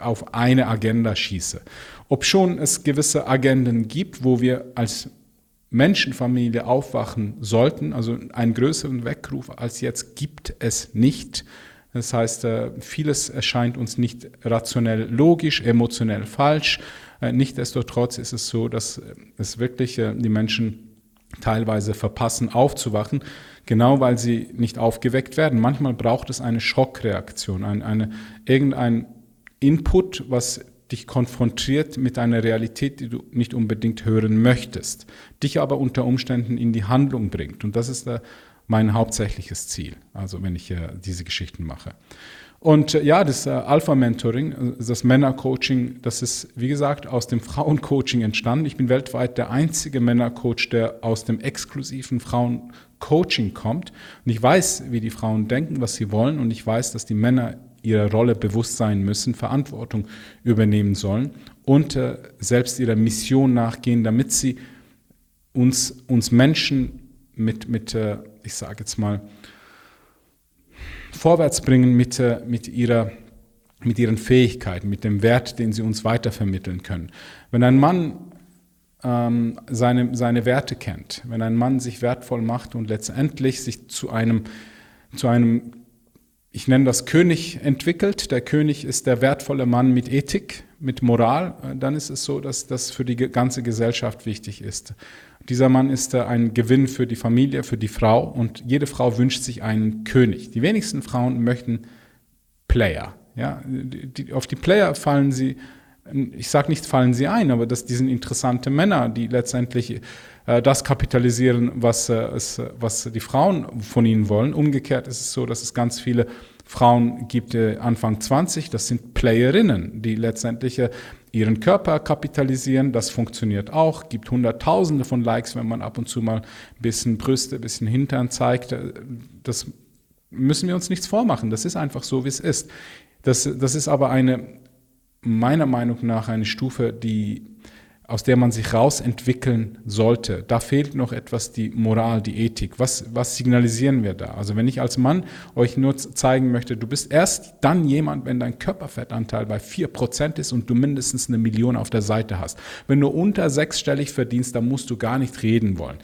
S2: auf eine Agenda schieße. Ob schon es gewisse Agenden gibt, wo wir als Menschenfamilie aufwachen sollten. Also einen größeren Weckruf als jetzt gibt es nicht. Das heißt, äh, vieles erscheint uns nicht rationell logisch, emotionell falsch. Äh, nichtsdestotrotz ist es so, dass es wirklich äh, die Menschen teilweise verpassen aufzuwachen, genau weil sie nicht aufgeweckt werden. Manchmal braucht es eine Schockreaktion, eine, eine, irgendein Input, was dich konfrontiert mit einer Realität, die du nicht unbedingt hören möchtest, dich aber unter Umständen in die Handlung bringt. Und das ist der mein hauptsächliches Ziel, also wenn ich äh, diese Geschichten mache. Und äh, ja, das äh, Alpha-Mentoring, äh, das Männer-Coaching, das ist, wie gesagt, aus dem Frauen-Coaching entstanden. Ich bin weltweit der einzige Männer-Coach, der aus dem exklusiven Frauen-Coaching kommt. Und ich weiß, wie die Frauen denken, was sie wollen. Und ich weiß, dass die Männer ihrer Rolle bewusst sein müssen, Verantwortung übernehmen sollen und äh, selbst ihrer Mission nachgehen, damit sie uns, uns Menschen mit, mit äh, ich sage jetzt mal, vorwärts bringen mit, äh, mit, ihrer, mit ihren Fähigkeiten, mit dem Wert, den sie uns weitervermitteln können. Wenn ein Mann ähm, seine, seine Werte kennt, wenn ein Mann sich wertvoll macht und letztendlich sich zu einem, zu einem ich nenne das König entwickelt. Der König ist der wertvolle Mann mit Ethik, mit Moral. Dann ist es so, dass das für die ganze Gesellschaft wichtig ist. Dieser Mann ist ein Gewinn für die Familie, für die Frau und jede Frau wünscht sich einen König. Die wenigsten Frauen möchten Player. Ja, die, auf die Player fallen sie, ich sage nicht fallen sie ein, aber das, die sind interessante Männer, die letztendlich äh, das kapitalisieren, was, äh, was die Frauen von ihnen wollen. Umgekehrt ist es so, dass es ganz viele Frauen gibt äh, Anfang 20, das sind Playerinnen, die letztendlich ihren Körper kapitalisieren. Das funktioniert auch, gibt Hunderttausende von Likes, wenn man ab und zu mal ein bisschen Brüste, ein bisschen Hintern zeigt. Das müssen wir uns nichts vormachen. Das ist einfach so, wie es ist. Das, das ist aber eine, meiner Meinung nach, eine Stufe, die aus der man sich rausentwickeln sollte. Da fehlt noch etwas die Moral, die Ethik. Was, was signalisieren wir da? Also wenn ich als Mann euch nur zeigen möchte, du bist erst dann jemand, wenn dein Körperfettanteil bei 4% ist und du mindestens eine Million auf der Seite hast. Wenn du unter sechsstellig verdienst, dann musst du gar nicht reden wollen.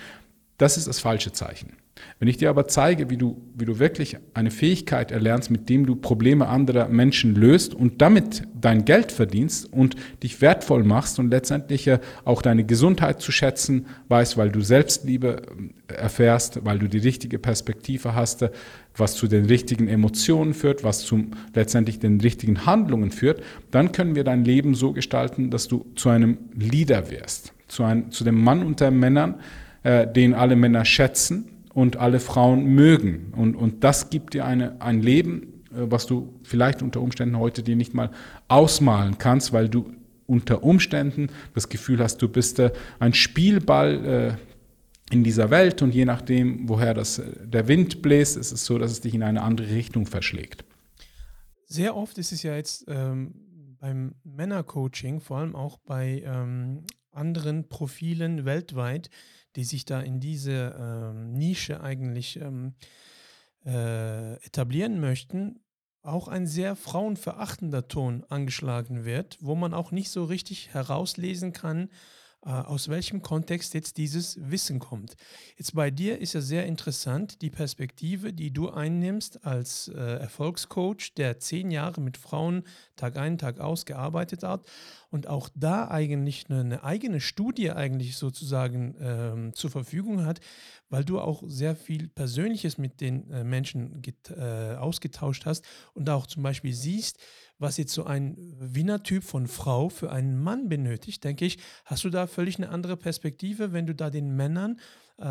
S2: Das ist das falsche Zeichen. Wenn ich dir aber zeige, wie du, wie du wirklich eine Fähigkeit erlernst, mit dem du Probleme anderer Menschen löst und damit dein Geld verdienst und dich wertvoll machst und letztendlich auch deine Gesundheit zu schätzen weißt, weil du Selbstliebe äh, erfährst, weil du die richtige Perspektive hast, was zu den richtigen Emotionen führt, was zu letztendlich den richtigen Handlungen führt, dann können wir dein Leben so gestalten, dass du zu einem Leader wirst, zu, einem, zu dem Mann unter Männern, äh, den alle Männer schätzen und alle Frauen mögen. Und, und das gibt dir eine, ein Leben, äh, was du vielleicht unter Umständen heute dir nicht mal ausmalen kannst, weil du unter Umständen das Gefühl hast, du bist äh, ein Spielball äh, in dieser Welt und je nachdem, woher das, der Wind bläst, ist es so, dass es dich in eine andere Richtung verschlägt.
S1: Sehr oft ist es ja jetzt ähm, beim Männercoaching, vor allem auch bei ähm, anderen Profilen weltweit, die sich da in diese ähm, Nische eigentlich ähm, äh, etablieren möchten, auch ein sehr frauenverachtender Ton angeschlagen wird, wo man auch nicht so richtig herauslesen kann, aus welchem Kontext jetzt dieses Wissen kommt. Jetzt bei dir ist ja sehr interessant die Perspektive, die du einnimmst als äh, Erfolgscoach, der zehn Jahre mit Frauen Tag ein, Tag aus gearbeitet hat und auch da eigentlich eine, eine eigene Studie eigentlich sozusagen ähm, zur Verfügung hat, weil du auch sehr viel Persönliches mit den äh, Menschen get, äh, ausgetauscht hast und auch zum Beispiel siehst, was jetzt so ein Wiener-Typ von Frau für einen Mann benötigt, denke ich, hast du da völlig eine andere Perspektive, wenn du da den Männern äh,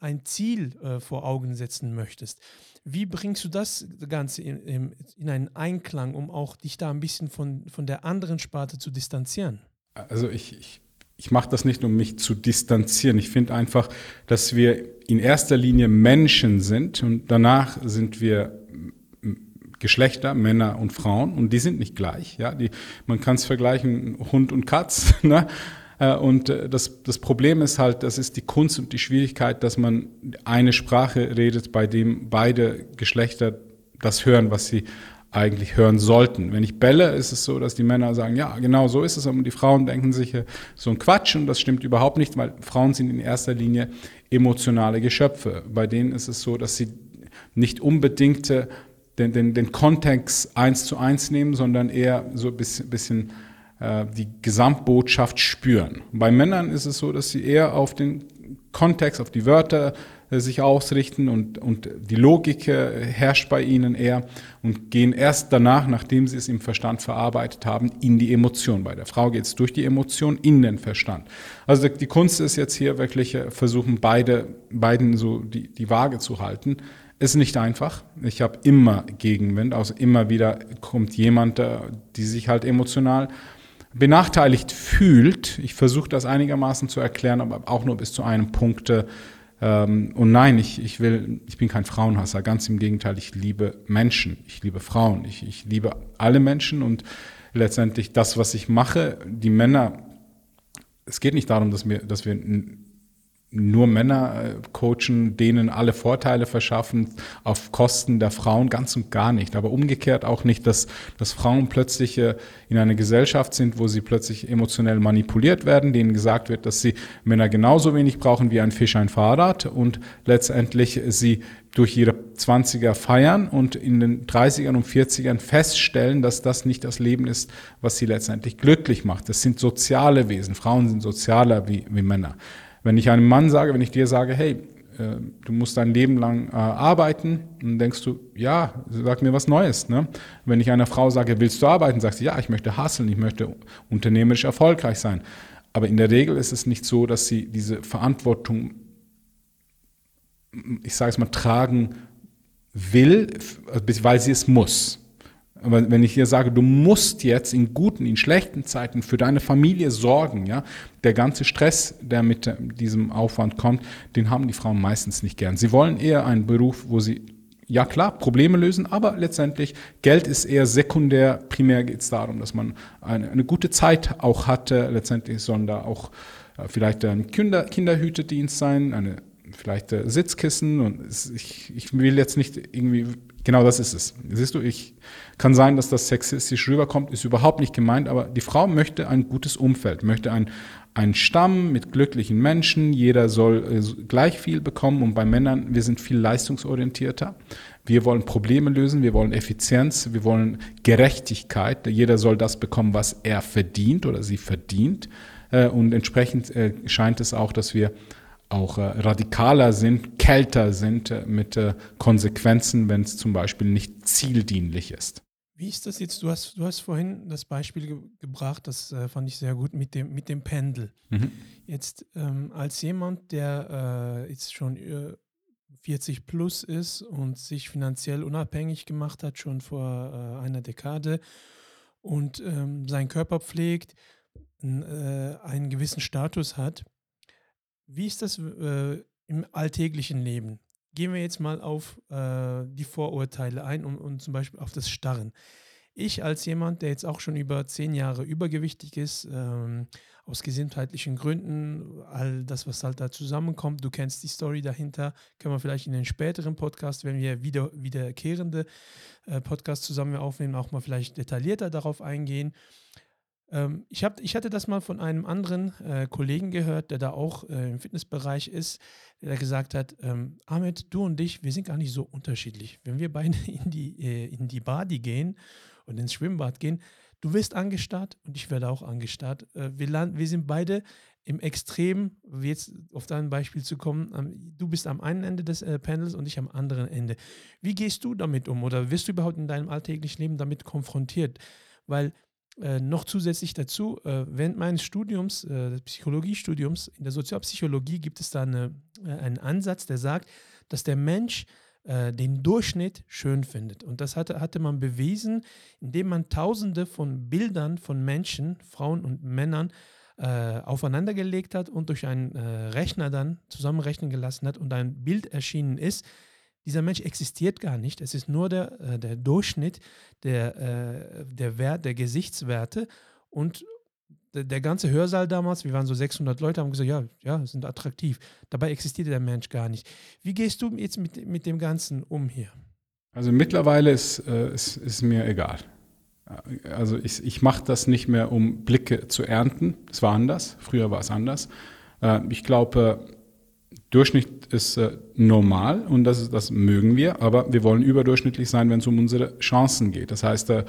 S1: ein Ziel äh, vor Augen setzen möchtest. Wie bringst du das Ganze in, in, in, einen Einklang, um auch dich da ein bisschen von, von der anderen Sparte zu distanzieren?
S2: Also ich, ich, ich mache das nicht, um mich zu distanzieren. Ich finde einfach, dass wir in erster Linie Menschen sind und danach sind wir Geschlechter, Männer und Frauen, und die sind nicht gleich. Ja? Die, man kann es vergleichen, Hund und Katz. Ne? Äh, und äh, das, das Problem ist halt, das ist die Kunst und die Schwierigkeit, dass man eine Sprache redet, bei dem beide Geschlechter das hören, was sie eigentlich hören sollten. Wenn ich belle, ist es so, dass die Männer sagen, ja, genau so ist es, und die Frauen denken sich äh, so ein Quatsch und das stimmt überhaupt nicht, weil Frauen sind in erster Linie emotionale Geschöpfe. Bei denen ist es so, dass sie nicht unbedingt den, den, den Kontext eins zu eins nehmen, sondern eher so ein bisschen, bisschen äh, die Gesamtbotschaft spüren. Bei Männern ist es so, dass sie eher auf den Kontext, auf die Wörter äh, sich ausrichten und, und die Logik äh, herrscht bei ihnen eher und gehen erst danach, nachdem sie es im Verstand verarbeitet haben, in die Emotion. Bei der Frau geht es durch die Emotion in den Verstand. Also die Kunst ist jetzt hier wirklich äh, versuchen, beide, beiden so die, die Waage zu halten. Ist nicht einfach. Ich habe immer Gegenwind, also immer wieder kommt jemand, die sich halt emotional benachteiligt fühlt. Ich versuche das einigermaßen zu erklären, aber auch nur bis zu einem Punkt. Ähm, und nein, ich, ich will, ich bin kein Frauenhasser. Ganz im Gegenteil, ich liebe Menschen, ich liebe Frauen, ich, ich liebe alle Menschen und letztendlich das, was ich mache, die Männer. Es geht nicht darum, dass wir, dass wir nur Männer äh, coachen, denen alle Vorteile verschaffen auf Kosten der Frauen, ganz und gar nicht. Aber umgekehrt auch nicht, dass, dass Frauen plötzlich äh, in einer Gesellschaft sind, wo sie plötzlich emotionell manipuliert werden, denen gesagt wird, dass sie Männer genauso wenig brauchen wie ein Fisch ein Fahrrad und letztendlich sie durch ihre 20er feiern und in den 30ern und 40ern feststellen, dass das nicht das Leben ist, was sie letztendlich glücklich macht. Das sind soziale Wesen. Frauen sind sozialer wie, wie Männer. Wenn ich einem Mann sage, wenn ich dir sage, hey, äh, du musst dein Leben lang äh, arbeiten, dann denkst du, ja, sag mir was Neues. Ne? Wenn ich einer Frau sage, willst du arbeiten, sagst du, ja, ich möchte hasseln, ich möchte unternehmerisch erfolgreich sein. Aber in der Regel ist es nicht so, dass sie diese Verantwortung, ich sage es mal, tragen will, weil sie es muss. Aber wenn ich dir sage, du musst jetzt in guten, in schlechten Zeiten für deine Familie sorgen, ja, der ganze Stress, der mit diesem Aufwand kommt, den haben die Frauen meistens nicht gern. Sie wollen eher einen Beruf, wo sie ja klar, Probleme lösen, aber letztendlich Geld ist eher sekundär. Primär geht es darum, dass man eine, eine, gute Zeit auch hatte. Letztendlich sollen da auch äh, vielleicht ein Kinder, Kinderhütedienst sein, eine vielleicht äh, Sitzkissen und ich, ich will jetzt nicht irgendwie Genau das ist es. Siehst du, ich kann sein, dass das sexistisch rüberkommt, ist überhaupt nicht gemeint, aber die Frau möchte ein gutes Umfeld, möchte ein, ein Stamm mit glücklichen Menschen, jeder soll äh, gleich viel bekommen und bei Männern, wir sind viel leistungsorientierter. Wir wollen Probleme lösen, wir wollen Effizienz, wir wollen Gerechtigkeit. Jeder soll das bekommen, was er verdient oder sie verdient. Äh, und entsprechend äh, scheint es auch, dass wir auch äh, radikaler sind, kälter sind äh, mit äh, Konsequenzen, wenn es zum Beispiel nicht zieldienlich ist.
S1: Wie ist das jetzt? Du hast, du hast vorhin das Beispiel ge gebracht, das äh, fand ich sehr gut mit dem, mit dem Pendel. Mhm. Jetzt ähm, als jemand, der äh, jetzt schon 40 plus ist und sich finanziell unabhängig gemacht hat, schon vor äh, einer Dekade und ähm, seinen Körper pflegt, einen gewissen Status hat, wie ist das äh, im alltäglichen Leben? Gehen wir jetzt mal auf äh, die Vorurteile ein und, und zum Beispiel auf das Starren. Ich als jemand, der jetzt auch schon über zehn Jahre übergewichtig ist, ähm, aus gesundheitlichen Gründen, all das, was halt da zusammenkommt, du kennst die Story dahinter, können wir vielleicht in den späteren Podcast, wenn wir wieder wiederkehrende äh, Podcasts zusammen aufnehmen, auch mal vielleicht detaillierter darauf eingehen. Ähm, ich, hab, ich hatte das mal von einem anderen äh, Kollegen gehört, der da auch äh, im Fitnessbereich ist, der gesagt hat, ähm, Ahmed, du und ich, wir sind gar nicht so unterschiedlich. Wenn wir beide in die, äh, in die Badi gehen und ins Schwimmbad gehen, du wirst angestarrt und ich werde auch angestarrt. Äh, wir, wir sind beide im Extrem, jetzt auf dein Beispiel zu kommen, du bist am einen Ende des äh, Panels und ich am anderen Ende. Wie gehst du damit um oder wirst du überhaupt in deinem alltäglichen Leben damit konfrontiert? Weil äh, noch zusätzlich dazu, äh, während meines Studiums, äh, des Psychologiestudiums, in der Sozialpsychologie gibt es da eine, äh, einen Ansatz, der sagt, dass der Mensch äh, den Durchschnitt schön findet. Und das hatte, hatte man bewiesen, indem man tausende von Bildern von Menschen, Frauen und Männern, äh, aufeinandergelegt hat und durch einen Rechner dann zusammenrechnen gelassen hat und ein Bild erschienen ist, dieser Mensch existiert gar nicht. Es ist nur der, äh, der Durchschnitt der, äh, der, Wert, der Gesichtswerte. Und der, ganze Hörsaal damals, wir waren so 600 Leute, haben gesagt, ja, ja, sind attraktiv. Dabei existiert der Mensch gar nicht. Wie gehst du jetzt mit, mit dem Ganzen um hier?
S2: Also mittlerweile ist, äh, ist, ist mir egal. Also ich, ich mache das nicht mehr, um Blicke zu ernten. Es war anders. Früher war es anders. Äh, ich glaube, Durchschnitt ist äh, normal und das, das mögen wir, aber wir wollen überdurchschnittlich sein, wenn es um unsere Chancen geht. Das heißt, äh,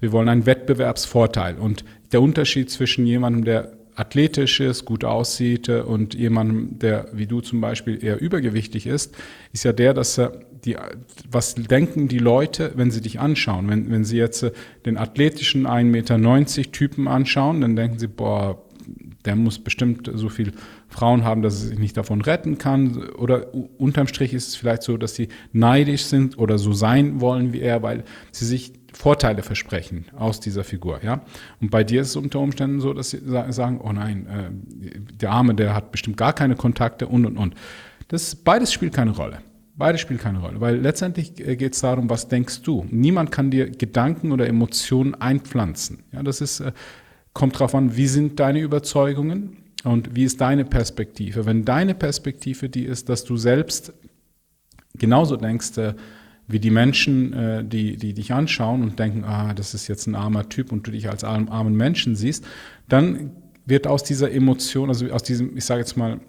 S2: wir wollen einen Wettbewerbsvorteil. Und der Unterschied zwischen jemandem, der athletisch ist, gut aussieht äh, und jemand, der wie du zum Beispiel eher übergewichtig ist, ist ja der, dass er die, was denken die Leute, wenn sie dich anschauen? Wenn, wenn sie jetzt äh, den athletischen 1,90 Meter Typen anschauen, dann denken sie, boah, der muss bestimmt so viel Frauen haben, dass er sich nicht davon retten kann. Oder unterm Strich ist es vielleicht so, dass sie neidisch sind oder so sein wollen wie er, weil sie sich Vorteile versprechen aus dieser Figur. Ja? Und bei dir ist es unter Umständen so, dass sie sagen, oh nein, äh, der Arme, der hat bestimmt gar keine Kontakte und und und. Das beides spielt keine Rolle. Beides spielt keine Rolle, weil letztendlich äh, geht es darum, was denkst du. Niemand kann dir Gedanken oder Emotionen einpflanzen. Ja, das ist, äh, kommt darauf an, wie sind deine Überzeugungen und wie ist deine Perspektive. Wenn deine Perspektive die ist, dass du selbst genauso denkst, äh, wie die Menschen, äh, die, die dich anschauen und denken, ah, das ist jetzt ein armer Typ und du dich als armen Menschen siehst, dann wird aus dieser Emotion, also aus diesem, ich sage jetzt mal,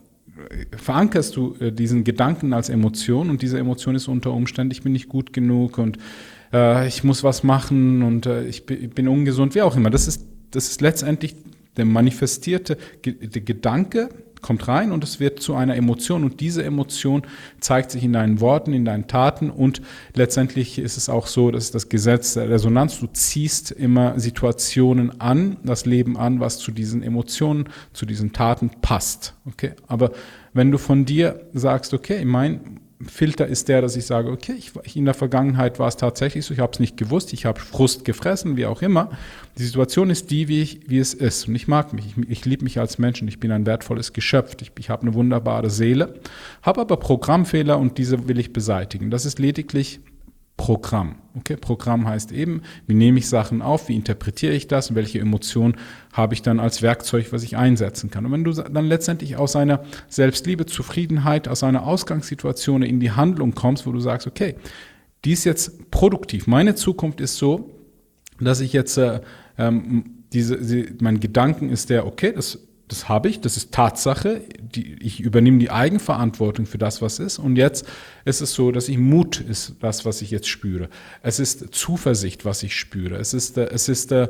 S2: verankerst du äh, diesen Gedanken als Emotion und diese Emotion ist unter Umständen, ich bin nicht gut genug und äh, ich muss was machen und äh, ich, bin, ungesund, wie auch immer. Das ist, das ist letztendlich der manifestierte Gedanke, kommt rein und es wird zu einer Emotion und diese Emotion zeigt sich in deinen Worten, in deinen Taten und letztendlich ist es auch so, dass das Gesetz der Resonanz, du ziehst immer Situationen an, das Leben an, was zu diesen Emotionen, zu diesen Taten passt. Okay? Aber wenn du von dir sagst, okay, mein Filter ist der, dass ich sage, okay, ich, in der Vergangenheit war es tatsächlich so, ich habe es nicht gewusst, ich habe Frust gefressen, wie auch immer. Die Situation ist die, wie, ich, wie es ist. Und ich mag mich, ich, ich liebe mich als Mensch und ich bin ein wertvolles Geschöpf. Ich, ich habe eine wunderbare Seele, habe aber Programmfehler und diese will ich beseitigen. Das ist lediglich Programm. Okay, Programm heißt eben, wie nehme ich Sachen auf, wie interpretiere ich das welche Emotionen habe ich dann als Werkzeug, was ich einsetzen kann. Und wenn du dann letztendlich aus einer Selbstliebe, Zufriedenheit, aus einer Ausgangssituation in die Handlung kommst, wo du sagst, okay, die ist jetzt produktiv. Meine Zukunft ist so, dass ich jetzt äh, ähm, diese, diese, mein Gedanken ist der, okay, das das habe ich, das ist Tatsache. Die, ich übernehme die Eigenverantwortung für das, was ist. Und jetzt ist es so, dass ich Mut ist das, was ich jetzt spüre. Es ist Zuversicht, was ich spüre. Es ist, äh, es ist äh,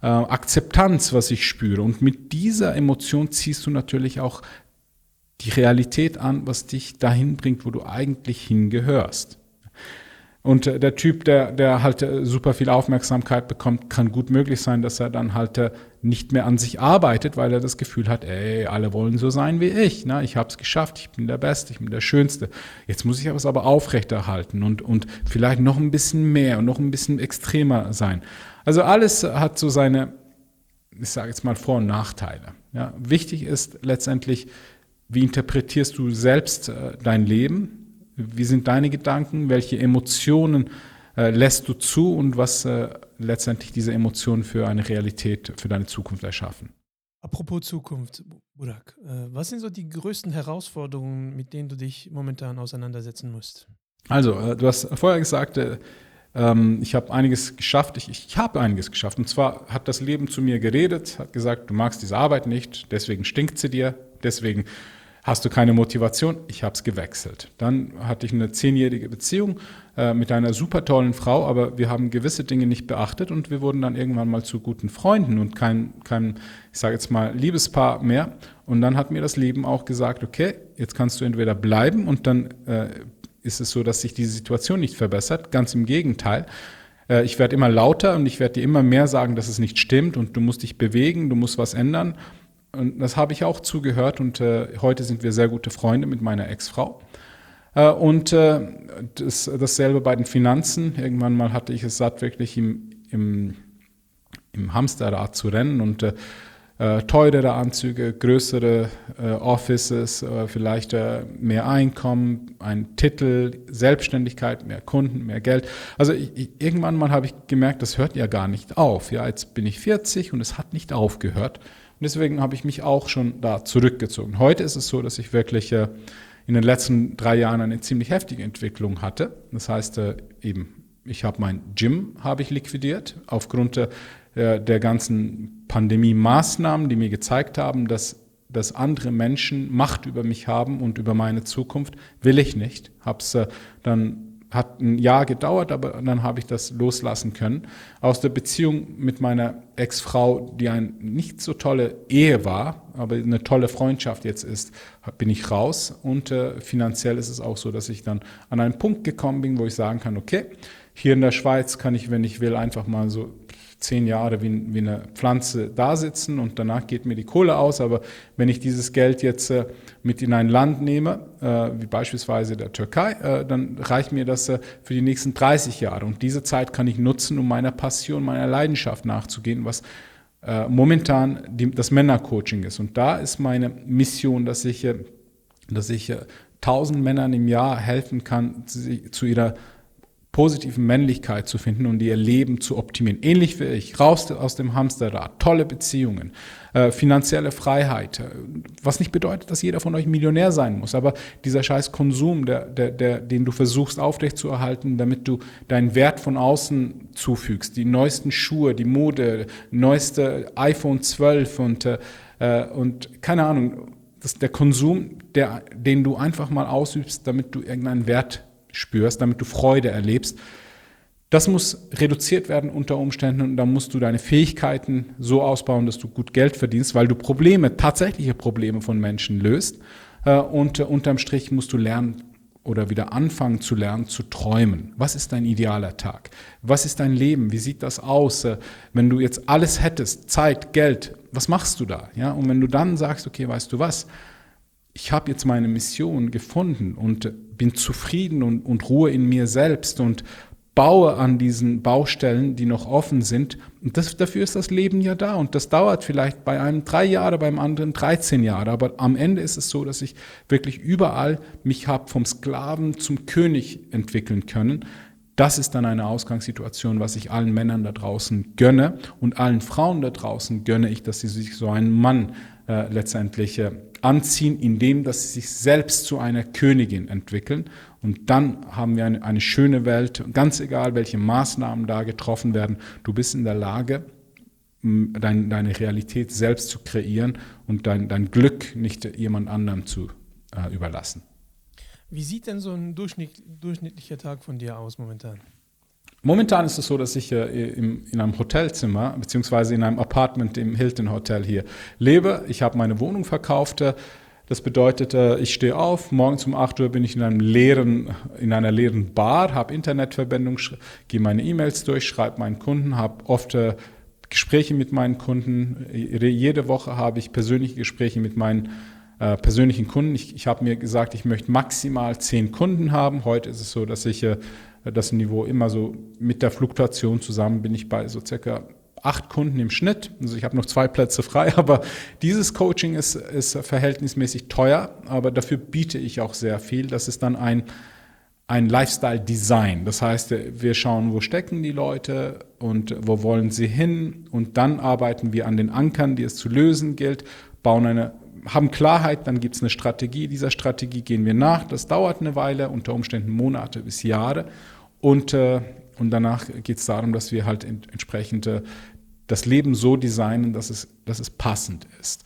S2: Akzeptanz, was ich spüre. Und mit dieser Emotion ziehst du natürlich auch die Realität an, was dich dahin bringt, wo du eigentlich hingehörst. Und äh, der Typ, der, der halt äh, super viel Aufmerksamkeit bekommt, kann gut möglich sein, dass er dann halt äh, nicht mehr an sich arbeitet, weil er das Gefühl hat, ey, alle wollen so sein wie ich. Ne? Ich habe es geschafft, ich bin der Beste, ich bin der Schönste. Jetzt muss ich es aber aufrechterhalten und, und vielleicht noch ein bisschen mehr und noch ein bisschen extremer sein. Also alles hat so seine, ich sage jetzt mal, Vor- und Nachteile. Ja? Wichtig ist letztendlich, wie interpretierst du selbst dein Leben? Wie sind deine Gedanken? Welche Emotionen äh, lässt du zu und was äh, letztendlich diese Emotionen für eine Realität für deine Zukunft erschaffen?
S1: Apropos Zukunft, Burak, äh, was sind so die größten Herausforderungen, mit denen du dich momentan auseinandersetzen musst?
S2: Also, äh, du hast vorher gesagt, äh, ähm, ich habe einiges geschafft. Ich, ich habe einiges geschafft. Und zwar hat das Leben zu mir geredet, hat gesagt, du magst diese Arbeit nicht, deswegen stinkt sie dir, deswegen Hast du keine Motivation? Ich habe es gewechselt. Dann hatte ich eine zehnjährige Beziehung äh, mit einer super tollen Frau, aber wir haben gewisse Dinge nicht beachtet und wir wurden dann irgendwann mal zu guten Freunden und kein, kein ich sage jetzt mal, Liebespaar mehr. Und dann hat mir das Leben auch gesagt, okay, jetzt kannst du entweder bleiben und dann äh, ist es so, dass sich diese Situation nicht verbessert. Ganz im Gegenteil äh, ich werde immer lauter und ich werde dir immer mehr sagen, dass es nicht stimmt und du musst dich bewegen, du musst was ändern. Und das habe ich auch zugehört und äh, heute sind wir sehr gute Freunde mit meiner Ex-Frau. Äh, und äh, das, dasselbe bei den Finanzen. Irgendwann mal hatte ich es satt, wirklich im, im, im Hamsterrad zu rennen und äh, äh, teurere Anzüge, größere äh, Offices, vielleicht mehr Einkommen, ein Titel, Selbstständigkeit, mehr Kunden, mehr Geld. Also ich, ich, irgendwann mal habe ich gemerkt, das hört ja gar nicht auf. Ja, jetzt bin ich 40 und es hat nicht aufgehört. Und deswegen habe ich mich auch schon da zurückgezogen. Heute ist es so, dass ich wirklich äh, in den letzten drei Jahren eine ziemlich heftige Entwicklung hatte. Das heißt äh, eben, ich habe mein Gym habe ich liquidiert aufgrund äh, der ganzen Pandemie-Maßnahmen, die mir gezeigt haben, dass dass andere Menschen Macht über mich haben und über meine Zukunft, will ich nicht. Habe es dann hat ein Jahr gedauert, aber dann habe ich das loslassen können. Aus der Beziehung mit meiner Ex-Frau, die eine nicht so tolle Ehe war, aber eine tolle Freundschaft jetzt ist, bin ich raus. Und äh, finanziell ist es auch so, dass ich dann an einen Punkt gekommen bin, wo ich sagen kann, okay, hier in der Schweiz kann ich, wenn ich will, einfach mal so zehn Jahre wie, wie, eine Pflanze da sitzen und danach geht mir die Kohle aus. Aber wenn ich dieses Geld jetzt äh, mit in ein Land nehme, äh, wie beispielsweise der Türkei, äh, dann reicht mir das äh, für die nächsten 30 Jahre. Und diese Zeit kann ich nutzen, um meiner Passion, meiner Leidenschaft nachzugehen, was äh, momentan die, das Männercoaching ist. Und da ist meine Mission, dass ich, äh, dass ich tausend Männern im Jahr helfen kann, zu ihrer positiven Männlichkeit zu finden und ihr Leben zu optimieren. Ähnlich wie ich, raus aus dem Hamsterrad, tolle Beziehungen, äh, finanzielle Freiheit, äh, was nicht bedeutet, dass jeder von euch Millionär sein muss, aber dieser scheiß Konsum, der, der, der, den du versuchst aufrechtzuerhalten, damit du deinen Wert von außen zufügst, die neuesten Schuhe, die Mode, neueste iPhone 12 und, äh, und keine Ahnung, das, der Konsum, der, den du einfach mal ausübst, damit du irgendeinen Wert spürst, damit du Freude erlebst. Das muss reduziert werden unter Umständen und da musst du deine Fähigkeiten so ausbauen, dass du gut Geld verdienst, weil du Probleme, tatsächliche Probleme von Menschen löst. Äh, und äh, unterm Strich musst du lernen oder wieder anfangen zu lernen, zu träumen. Was ist dein idealer Tag? Was ist dein Leben? Wie sieht das aus? Äh, wenn du jetzt alles hättest, Zeit, Geld, was machst du da? Ja, und wenn du dann sagst, okay, weißt du was? Ich habe jetzt meine Mission gefunden und bin zufrieden und, und Ruhe in mir selbst und baue an diesen Baustellen, die noch offen sind. Und das, dafür ist das Leben ja da. Und das dauert vielleicht bei einem drei Jahre, beim anderen 13 Jahre. Aber am Ende ist es so, dass ich wirklich überall mich habe vom Sklaven zum König entwickeln können. Das ist dann eine Ausgangssituation, was ich allen Männern da draußen gönne und allen Frauen da draußen gönne ich, dass sie sich so einen Mann äh, letztendlich äh, anziehen, indem dass sie sich selbst zu einer Königin entwickeln. Und dann haben wir eine, eine schöne Welt, ganz egal, welche Maßnahmen da getroffen werden. Du bist in der Lage, dein, deine Realität selbst zu kreieren und dein, dein Glück nicht jemand anderem zu äh, überlassen.
S1: Wie sieht denn so ein Durchschnitt, durchschnittlicher Tag von dir aus momentan?
S2: Momentan ist es so, dass ich äh, im, in einem Hotelzimmer beziehungsweise in einem Apartment im Hilton Hotel hier lebe. Ich habe meine Wohnung verkauft. Das bedeutet, äh, ich stehe auf, morgens um 8 Uhr bin ich in, einem leeren, in einer leeren Bar, habe Internetverbindung, gehe meine E-Mails durch, schreibe meinen Kunden, habe oft äh, Gespräche mit meinen Kunden. Jede Woche habe ich persönliche Gespräche mit meinen äh, persönlichen Kunden. Ich, ich habe mir gesagt, ich möchte maximal zehn Kunden haben. Heute ist es so, dass ich äh, das Niveau immer so mit der Fluktuation zusammen bin ich bei so circa acht Kunden im Schnitt. Also ich habe noch zwei Plätze frei, aber dieses Coaching ist, ist verhältnismäßig teuer, aber dafür biete ich auch sehr viel. Das ist dann ein, ein Lifestyle-Design. Das heißt, wir schauen, wo stecken die Leute und wo wollen sie hin und dann arbeiten wir an den Ankern, die es zu lösen gilt, bauen eine haben Klarheit, dann gibt es eine Strategie. Dieser Strategie gehen wir nach. Das dauert eine Weile, unter Umständen Monate bis Jahre. Und, äh, und danach geht es darum, dass wir halt entsprechend äh, das Leben so designen, dass es, dass es passend ist.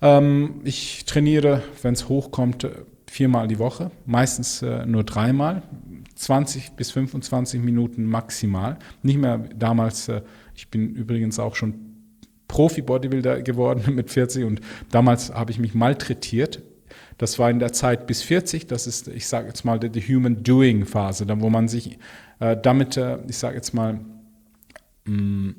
S2: Ähm, ich trainiere, wenn es hochkommt, viermal die Woche, meistens äh, nur dreimal, 20 bis 25 Minuten maximal. Nicht mehr damals, äh, ich bin übrigens auch schon Profi-Bodybuilder geworden mit 40 und damals habe ich mich malträtiert. Das war in der Zeit bis 40, das ist, ich sage jetzt mal, die Human Doing-Phase, wo man sich äh, damit, äh, ich sage jetzt mal, mh, mm,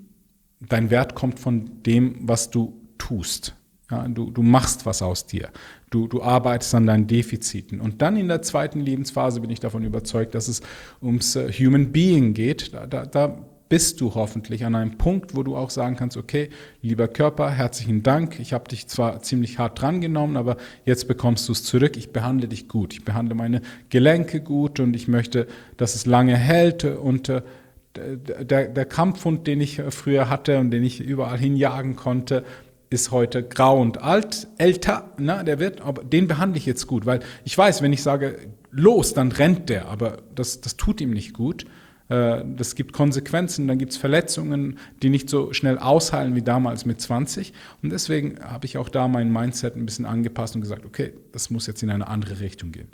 S2: dein Wert kommt von dem, was du tust. Ja, du, du machst was aus dir. Du, du arbeitest an deinen Defiziten. Und dann in der zweiten Lebensphase bin ich davon überzeugt, dass es ums äh, Human Being geht. Da, da, da bist du hoffentlich an einem Punkt, wo du auch sagen kannst, okay, lieber Körper, herzlichen Dank. Ich habe dich zwar ziemlich hart drangenommen, aber jetzt bekommst du es zurück. Ich behandle dich gut. Ich behandle meine Gelenke gut und ich möchte, dass es lange hält. Und äh, der, der Kampfhund, den ich früher hatte und den ich überall hinjagen konnte, ist heute grau und alt, älter, ne, der wird, aber den behandle ich jetzt gut, weil ich weiß, wenn ich sage, los, dann rennt der, aber das, das tut ihm nicht gut. Äh, das gibt Konsequenzen, dann gibt es Verletzungen, die nicht so schnell ausheilen wie damals mit 20. Und deswegen habe ich auch da mein Mindset ein bisschen angepasst und gesagt, okay, das muss jetzt in eine andere Richtung gehen.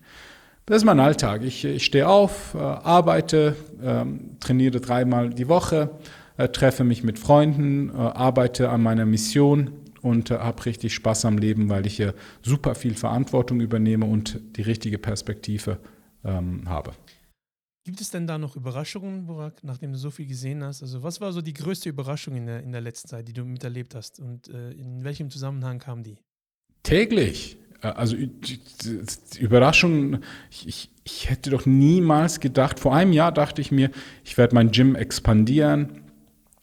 S2: Das ist mein Alltag. Ich, ich stehe auf, äh, arbeite, ähm, trainiere dreimal die Woche, äh, treffe mich mit Freunden, arbeite an meiner Mission und äh, habe richtig Spaß am Leben, weil ich hier super viel Verantwortung übernehme und die richtige Perspektive ähm, habe.
S1: Gibt es denn da noch Überraschungen, Burak, nachdem du so viel gesehen hast? Also was war so die größte Überraschung in der, in der letzten Zeit, die du miterlebt hast? Und äh, in welchem Zusammenhang kam die?
S2: Täglich. Also Überraschung, ich, ich hätte doch niemals gedacht, vor einem Jahr dachte ich mir, ich werde mein Gym expandieren.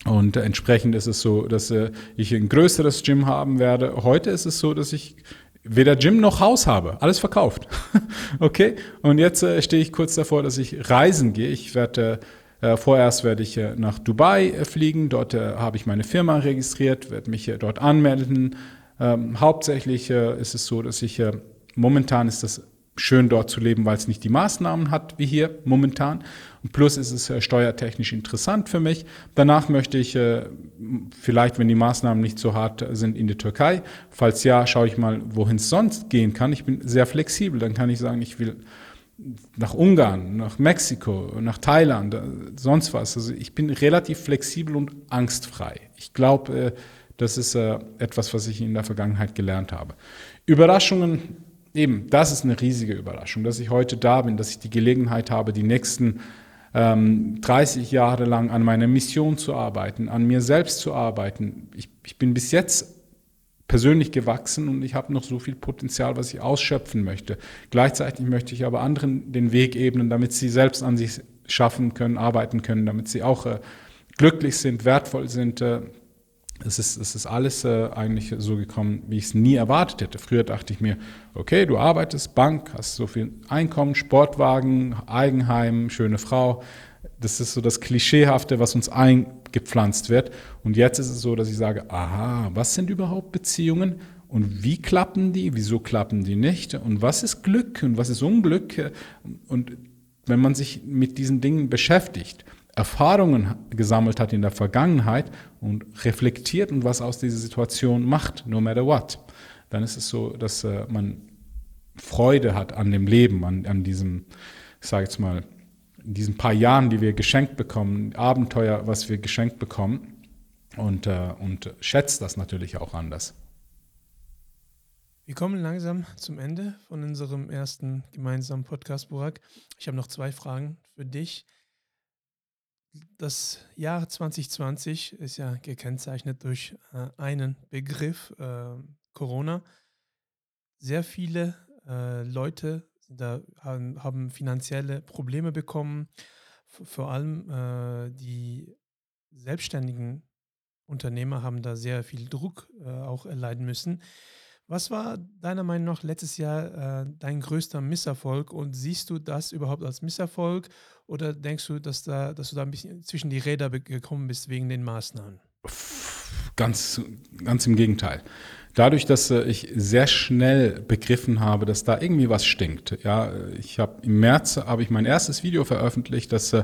S2: Und entsprechend ist es so, dass äh, ich ein größeres Gym haben werde. Heute ist es so, dass ich weder Gym noch Haus habe. Alles verkauft. okay? Und jetzt äh, stehe ich kurz davor, dass ich reisen gehe. Ich werde äh, vorerst werde ich äh, nach Dubai äh, fliegen. Dort äh, habe ich meine Firma registriert, werde mich dort anmelden. Ähm, hauptsächlich ist es so, dass ich momentan ist das schön dort zu leben, weil es nicht die Maßnahmen hat wie hier momentan. Plus ist es äh, steuertechnisch interessant für mich. Danach möchte ich äh, vielleicht, wenn die Maßnahmen nicht so hart sind, in die Türkei. Falls ja, schaue ich mal, wohin es sonst gehen kann. Ich bin sehr flexibel. Dann kann ich sagen, ich will nach Ungarn, nach Mexiko, nach Thailand, äh, sonst was. Also ich bin relativ flexibel und angstfrei. Ich glaube, das ist etwas, was ich in der Vergangenheit gelernt habe. Überraschungen eben, das ist eine riesige Überraschung, dass ich heute da bin, dass ich die Gelegenheit habe, die nächsten 30 Jahre lang an meiner Mission zu arbeiten, an mir selbst zu arbeiten. Ich, ich bin bis jetzt persönlich gewachsen und ich habe noch so viel Potenzial, was ich ausschöpfen möchte. Gleichzeitig möchte ich aber anderen den Weg ebnen, damit sie selbst an sich schaffen können, arbeiten können, damit sie auch äh, glücklich sind, wertvoll sind, äh, es ist, es ist alles äh, eigentlich so gekommen, wie ich es nie erwartet hätte. Früher dachte ich mir, okay, du arbeitest, Bank, hast so viel Einkommen, Sportwagen, Eigenheim, schöne Frau. Das ist so das Klischeehafte, was uns eingepflanzt wird. Und jetzt ist es so, dass ich sage, aha, was sind überhaupt Beziehungen? Und wie klappen die? Wieso klappen die nicht? Und was ist Glück und was ist Unglück? Und wenn man sich mit diesen Dingen beschäftigt, Erfahrungen gesammelt hat in der Vergangenheit und reflektiert und was aus dieser Situation macht, no matter what, dann ist es so, dass äh, man Freude hat an dem Leben, an, an diesem, ich sage jetzt mal, in diesen paar Jahren, die wir geschenkt bekommen, Abenteuer, was wir geschenkt bekommen und, äh, und schätzt das natürlich auch anders.
S1: Wir kommen langsam zum Ende von unserem ersten gemeinsamen Podcast, Burak. Ich habe noch zwei Fragen für dich. Das Jahr 2020 ist ja gekennzeichnet durch äh, einen Begriff, äh, Corona. Sehr viele äh, Leute da, haben, haben, finanzielle Probleme bekommen, vor allem äh, die selbstständigen Unternehmer haben da sehr viel Druck äh, auch erleiden müssen. Was war deiner Meinung nach letztes Jahr äh, dein größter Misserfolg und siehst du das überhaupt als Misserfolg oder denkst du, dass, da, dass du da ein bisschen zwischen die Räder gekommen bist wegen den Maßnahmen?
S2: Ganz, ganz im Gegenteil. Dadurch, dass äh, ich sehr schnell begriffen habe, dass da irgendwie was stinkt. Ja, ich habe im März habe ich mein erstes Video veröffentlicht, das äh,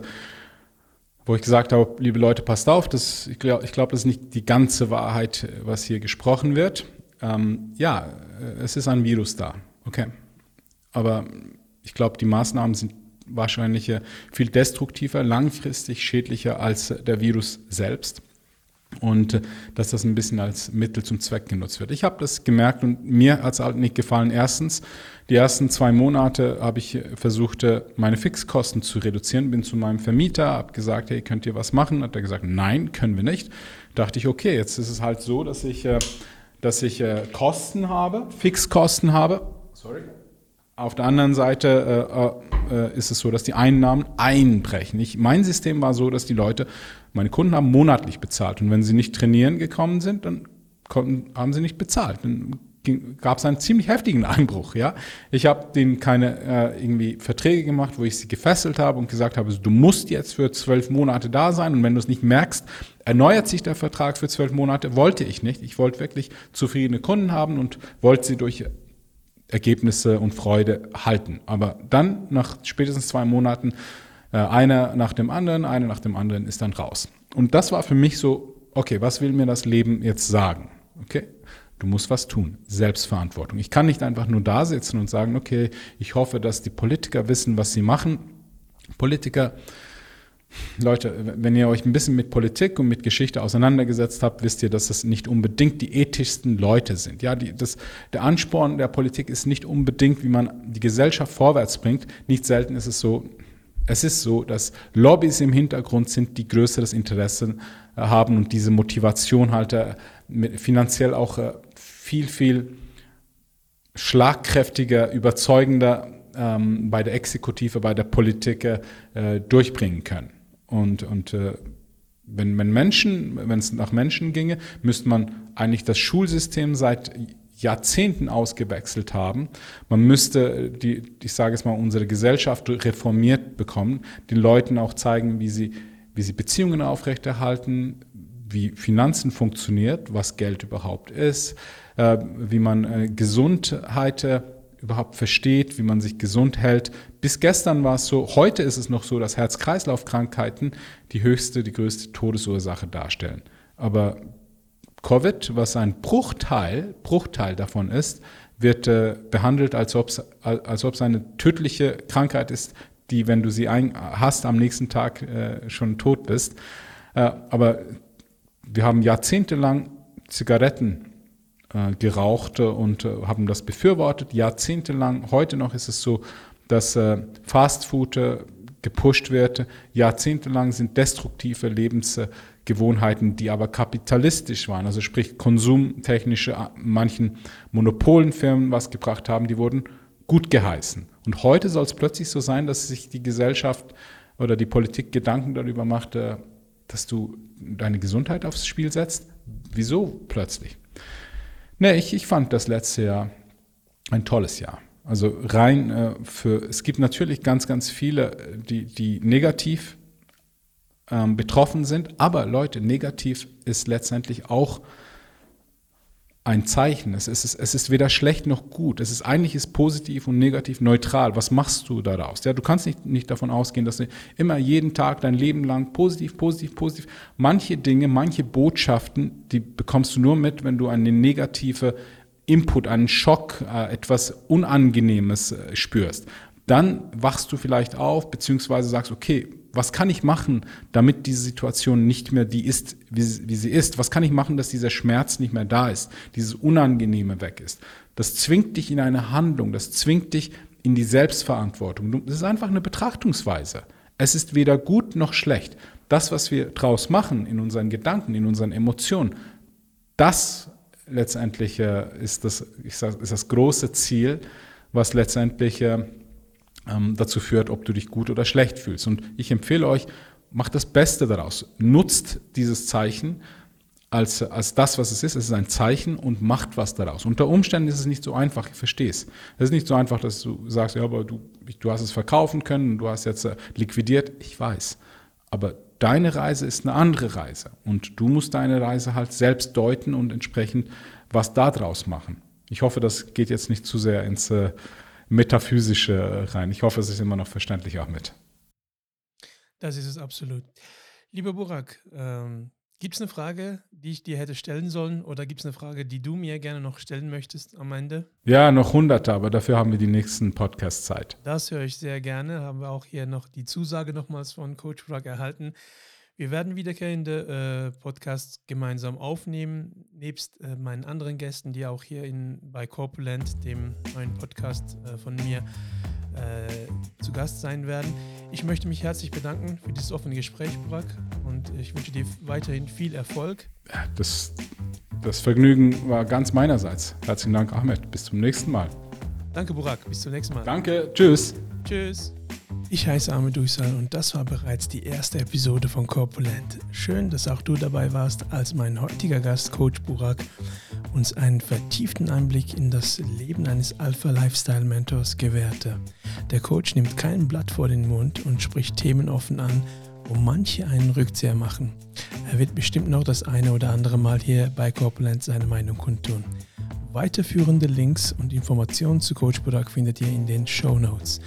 S2: wo ich gesagt habe, liebe Leute, passt auf, das, ich glaube, ich glaub, das ist nicht die ganze Wahrheit, was hier gesprochen wird ähm, ja, es ist ein Virus da, okay. Aber ich glaube, die Maßnahmen sind wahrscheinlich viel destruktiver, langfristig schädlicher als der Virus selbst. Und äh, dass das ein bisschen als Mittel zum Zweck genutzt wird. Ich habe das gemerkt und mir hat es halt nicht gefallen. Erstens, die ersten zwei Monate habe ich versucht, äh, meine Fixkosten zu reduzieren. Bin zu meinem Vermieter, habe gesagt, hey, könnt ihr was machen? Hat er gesagt, nein, können wir nicht. Dachte ich, okay, jetzt ist es halt so, dass ich äh, dass ich äh, Kosten habe, Fixkosten habe. Sorry. Auf der anderen Seite äh, äh, ist es so, dass die Einnahmen einbrechen. Ich, mein System war so, dass die Leute, meine Kunden haben monatlich bezahlt und wenn sie nicht trainieren gekommen sind, dann konnten, haben sie nicht bezahlt. Dann gab es einen ziemlich heftigen Einbruch. Ja, ich habe denen keine äh, irgendwie Verträge gemacht, wo ich sie gefesselt habe und gesagt habe, du musst jetzt für zwölf Monate da sein und wenn du es nicht merkst, erneuert sich der Vertrag für zwölf Monate. Wollte ich nicht. Ich wollte wirklich zufriedene Kunden haben und wollte sie durch Ergebnisse und Freude halten. Aber dann nach spätestens zwei Monaten äh, einer nach dem anderen, einer nach dem anderen ist dann raus. Und das war für mich so, okay, was will mir das Leben jetzt sagen? Okay, Du musst was tun. Selbstverantwortung. Ich kann nicht einfach nur da sitzen und sagen, okay, ich hoffe, dass die Politiker wissen, was sie machen. Politiker Leute, wenn ihr euch ein bisschen mit Politik und mit Geschichte auseinandergesetzt habt, wisst ihr, dass das nicht unbedingt die ethischsten Leute sind. Ja, die, das, der Ansporn der Politik ist nicht unbedingt, wie man die Gesellschaft vorwärts bringt. Nicht selten ist es so, es ist so, dass Lobbys im Hintergrund sind, die größeres Interesse äh, haben und diese Motivation halt äh, finanziell auch äh, viel, viel schlagkräftiger, überzeugender ähm, bei der Exekutive, bei der Politik durchbringen können. Und, und äh, wenn, wenn Menschen, wenn es nach Menschen ginge, müsste man eigentlich das Schulsystem seit Jahrzehnten ausgewechselt haben. Man müsste, die, ich sage es mal, unsere Gesellschaft reformiert bekommen, den Leuten auch zeigen, wie sie, wie sie Beziehungen aufrechterhalten, wie Finanzen funktioniert, was Geld überhaupt ist, äh, wie man äh, Gesundheit äh, überhaupt versteht, wie man sich gesund hält. Bis gestern war es so, heute ist es noch so, dass Herz-Kreislauf-Krankheiten die höchste, die größte Todesursache darstellen. Aber Covid, was ein Bruchteil, Bruchteil davon ist, wird äh, behandelt, als ob es als ob's eine tödliche Krankheit ist, die, wenn du sie hast, am nächsten Tag äh, schon tot bist. Äh, aber wir haben jahrzehntelang Zigaretten äh, geraucht und äh, haben das befürwortet, jahrzehntelang. Heute noch ist es so, dass äh, Fastfood äh, gepusht wird. Jahrzehntelang sind destruktive Lebensgewohnheiten, die aber kapitalistisch waren, also sprich konsumtechnische, äh, manchen Monopolenfirmen was gebracht haben, die wurden gut geheißen. Und heute soll es plötzlich so sein, dass sich die Gesellschaft oder die Politik Gedanken darüber macht, äh, dass du deine Gesundheit aufs Spiel setzt. Wieso plötzlich? Nee, ich, ich fand das letzte Jahr ein tolles Jahr. Also rein äh, für, es gibt natürlich ganz, ganz viele, die, die negativ ähm, betroffen sind, aber Leute, negativ ist letztendlich auch ein Zeichen. Es ist, es ist weder schlecht noch gut. Es ist eigentlich ist positiv und negativ neutral. Was machst du daraus? Ja, du kannst nicht, nicht davon ausgehen, dass du immer jeden Tag dein Leben lang positiv, positiv, positiv. Manche Dinge, manche Botschaften, die bekommst du nur mit, wenn du eine negative Input, einen Schock, äh, etwas Unangenehmes äh, spürst. Dann wachst du vielleicht auf, beziehungsweise sagst, okay, was kann ich machen, damit diese Situation nicht mehr die ist, wie, wie, sie ist? Was kann ich machen, dass dieser Schmerz nicht mehr da ist, dieses Unangenehme weg ist? Das zwingt dich in eine Handlung, das zwingt dich in die Selbstverantwortung. Das ist einfach eine Betrachtungsweise. Es ist weder gut noch schlecht. Das, was wir draus machen in unseren Gedanken, in unseren Emotionen, das letztendlich ist, das, sag, ist das große Ziel, was letztendlich ähm, dazu führt, ob du dich gut oder schlecht fühlst. Und ich empfehle euch, macht das Beste daraus. Nutzt dieses Zeichen als, als das, was es ist. Es ist ein Zeichen und macht was daraus. Unter Umständen ist es nicht so einfach, ich verstehe es. Es ist nicht so einfach, dass du sagst, ja, aber du, du hast es verkaufen können, du hast jetzt äh, liquidiert. Ich weiß. Aber deine Reise ist eine andere Reise. Und du musst deine Reise halt selbst deuten und entsprechend was daraus machen. Ich hoffe, das geht jetzt nicht zu sehr ins äh, Metaphysische rein. Ich hoffe, es ist immer noch verständlich auch mit.
S1: Das ist es absolut. Lieber Burak, ähm, gibt es eine Frage, die ich dir hätte stellen sollen oder gibt es eine Frage, die du mir gerne noch stellen möchtest am Ende?
S2: Ja, noch hunderte, aber dafür haben wir die nächsten Podcast-Zeit.
S1: Das höre ich sehr gerne. Haben wir auch hier noch die Zusage nochmals von Coach Burak erhalten. Wir werden wiederkehrende äh, Podcasts gemeinsam aufnehmen, nebst äh, meinen anderen Gästen, die auch hier in, bei Corpulent, dem neuen Podcast äh, von mir, äh, zu Gast sein werden. Ich möchte mich herzlich bedanken für dieses offene Gespräch, Burak, und ich wünsche dir weiterhin viel Erfolg.
S2: Das, das Vergnügen war ganz meinerseits. Herzlichen Dank, Ahmed. Bis zum nächsten Mal.
S1: Danke, Burak. Bis zum nächsten Mal.
S2: Danke. Tschüss.
S1: Tschüss. Ich heiße Ahmed Uysal und das war bereits die erste Episode von Corpulent. Schön, dass auch du dabei warst, als mein heutiger Gast, Coach Burak, uns einen vertieften Einblick in das Leben eines Alpha Lifestyle Mentors gewährte. Der Coach nimmt kein Blatt vor den Mund und spricht Themen offen an, wo manche einen Rückzieher machen. Er wird bestimmt noch das eine oder andere Mal hier bei Corpulent seine Meinung kundtun. Weiterführende Links und Informationen zu Coach Burak findet ihr in den Show Notes.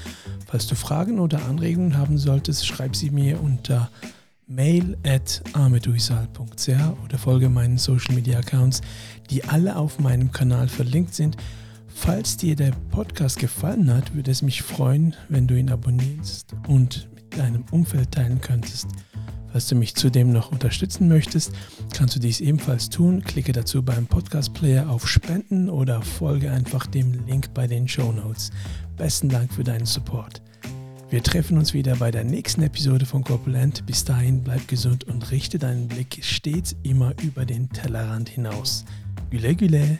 S1: Falls du Fragen oder Anregungen haben solltest, schreib sie mir unter mail at oder folge meinen Social Media Accounts, die alle auf meinem Kanal verlinkt sind. Falls dir der Podcast gefallen hat, würde es mich freuen, wenn du ihn abonnierst und mit deinem Umfeld teilen könntest. Falls du mich zudem noch unterstützen möchtest, kannst du dies ebenfalls tun. Klicke dazu beim Podcast Player auf Spenden oder folge einfach dem Link bei den Show Notes. Besten Dank für deinen Support. Wir treffen uns wieder bei der nächsten Episode von Corpulent. Bis dahin bleib gesund und richte deinen Blick stets immer über den Tellerrand hinaus. Güle güle!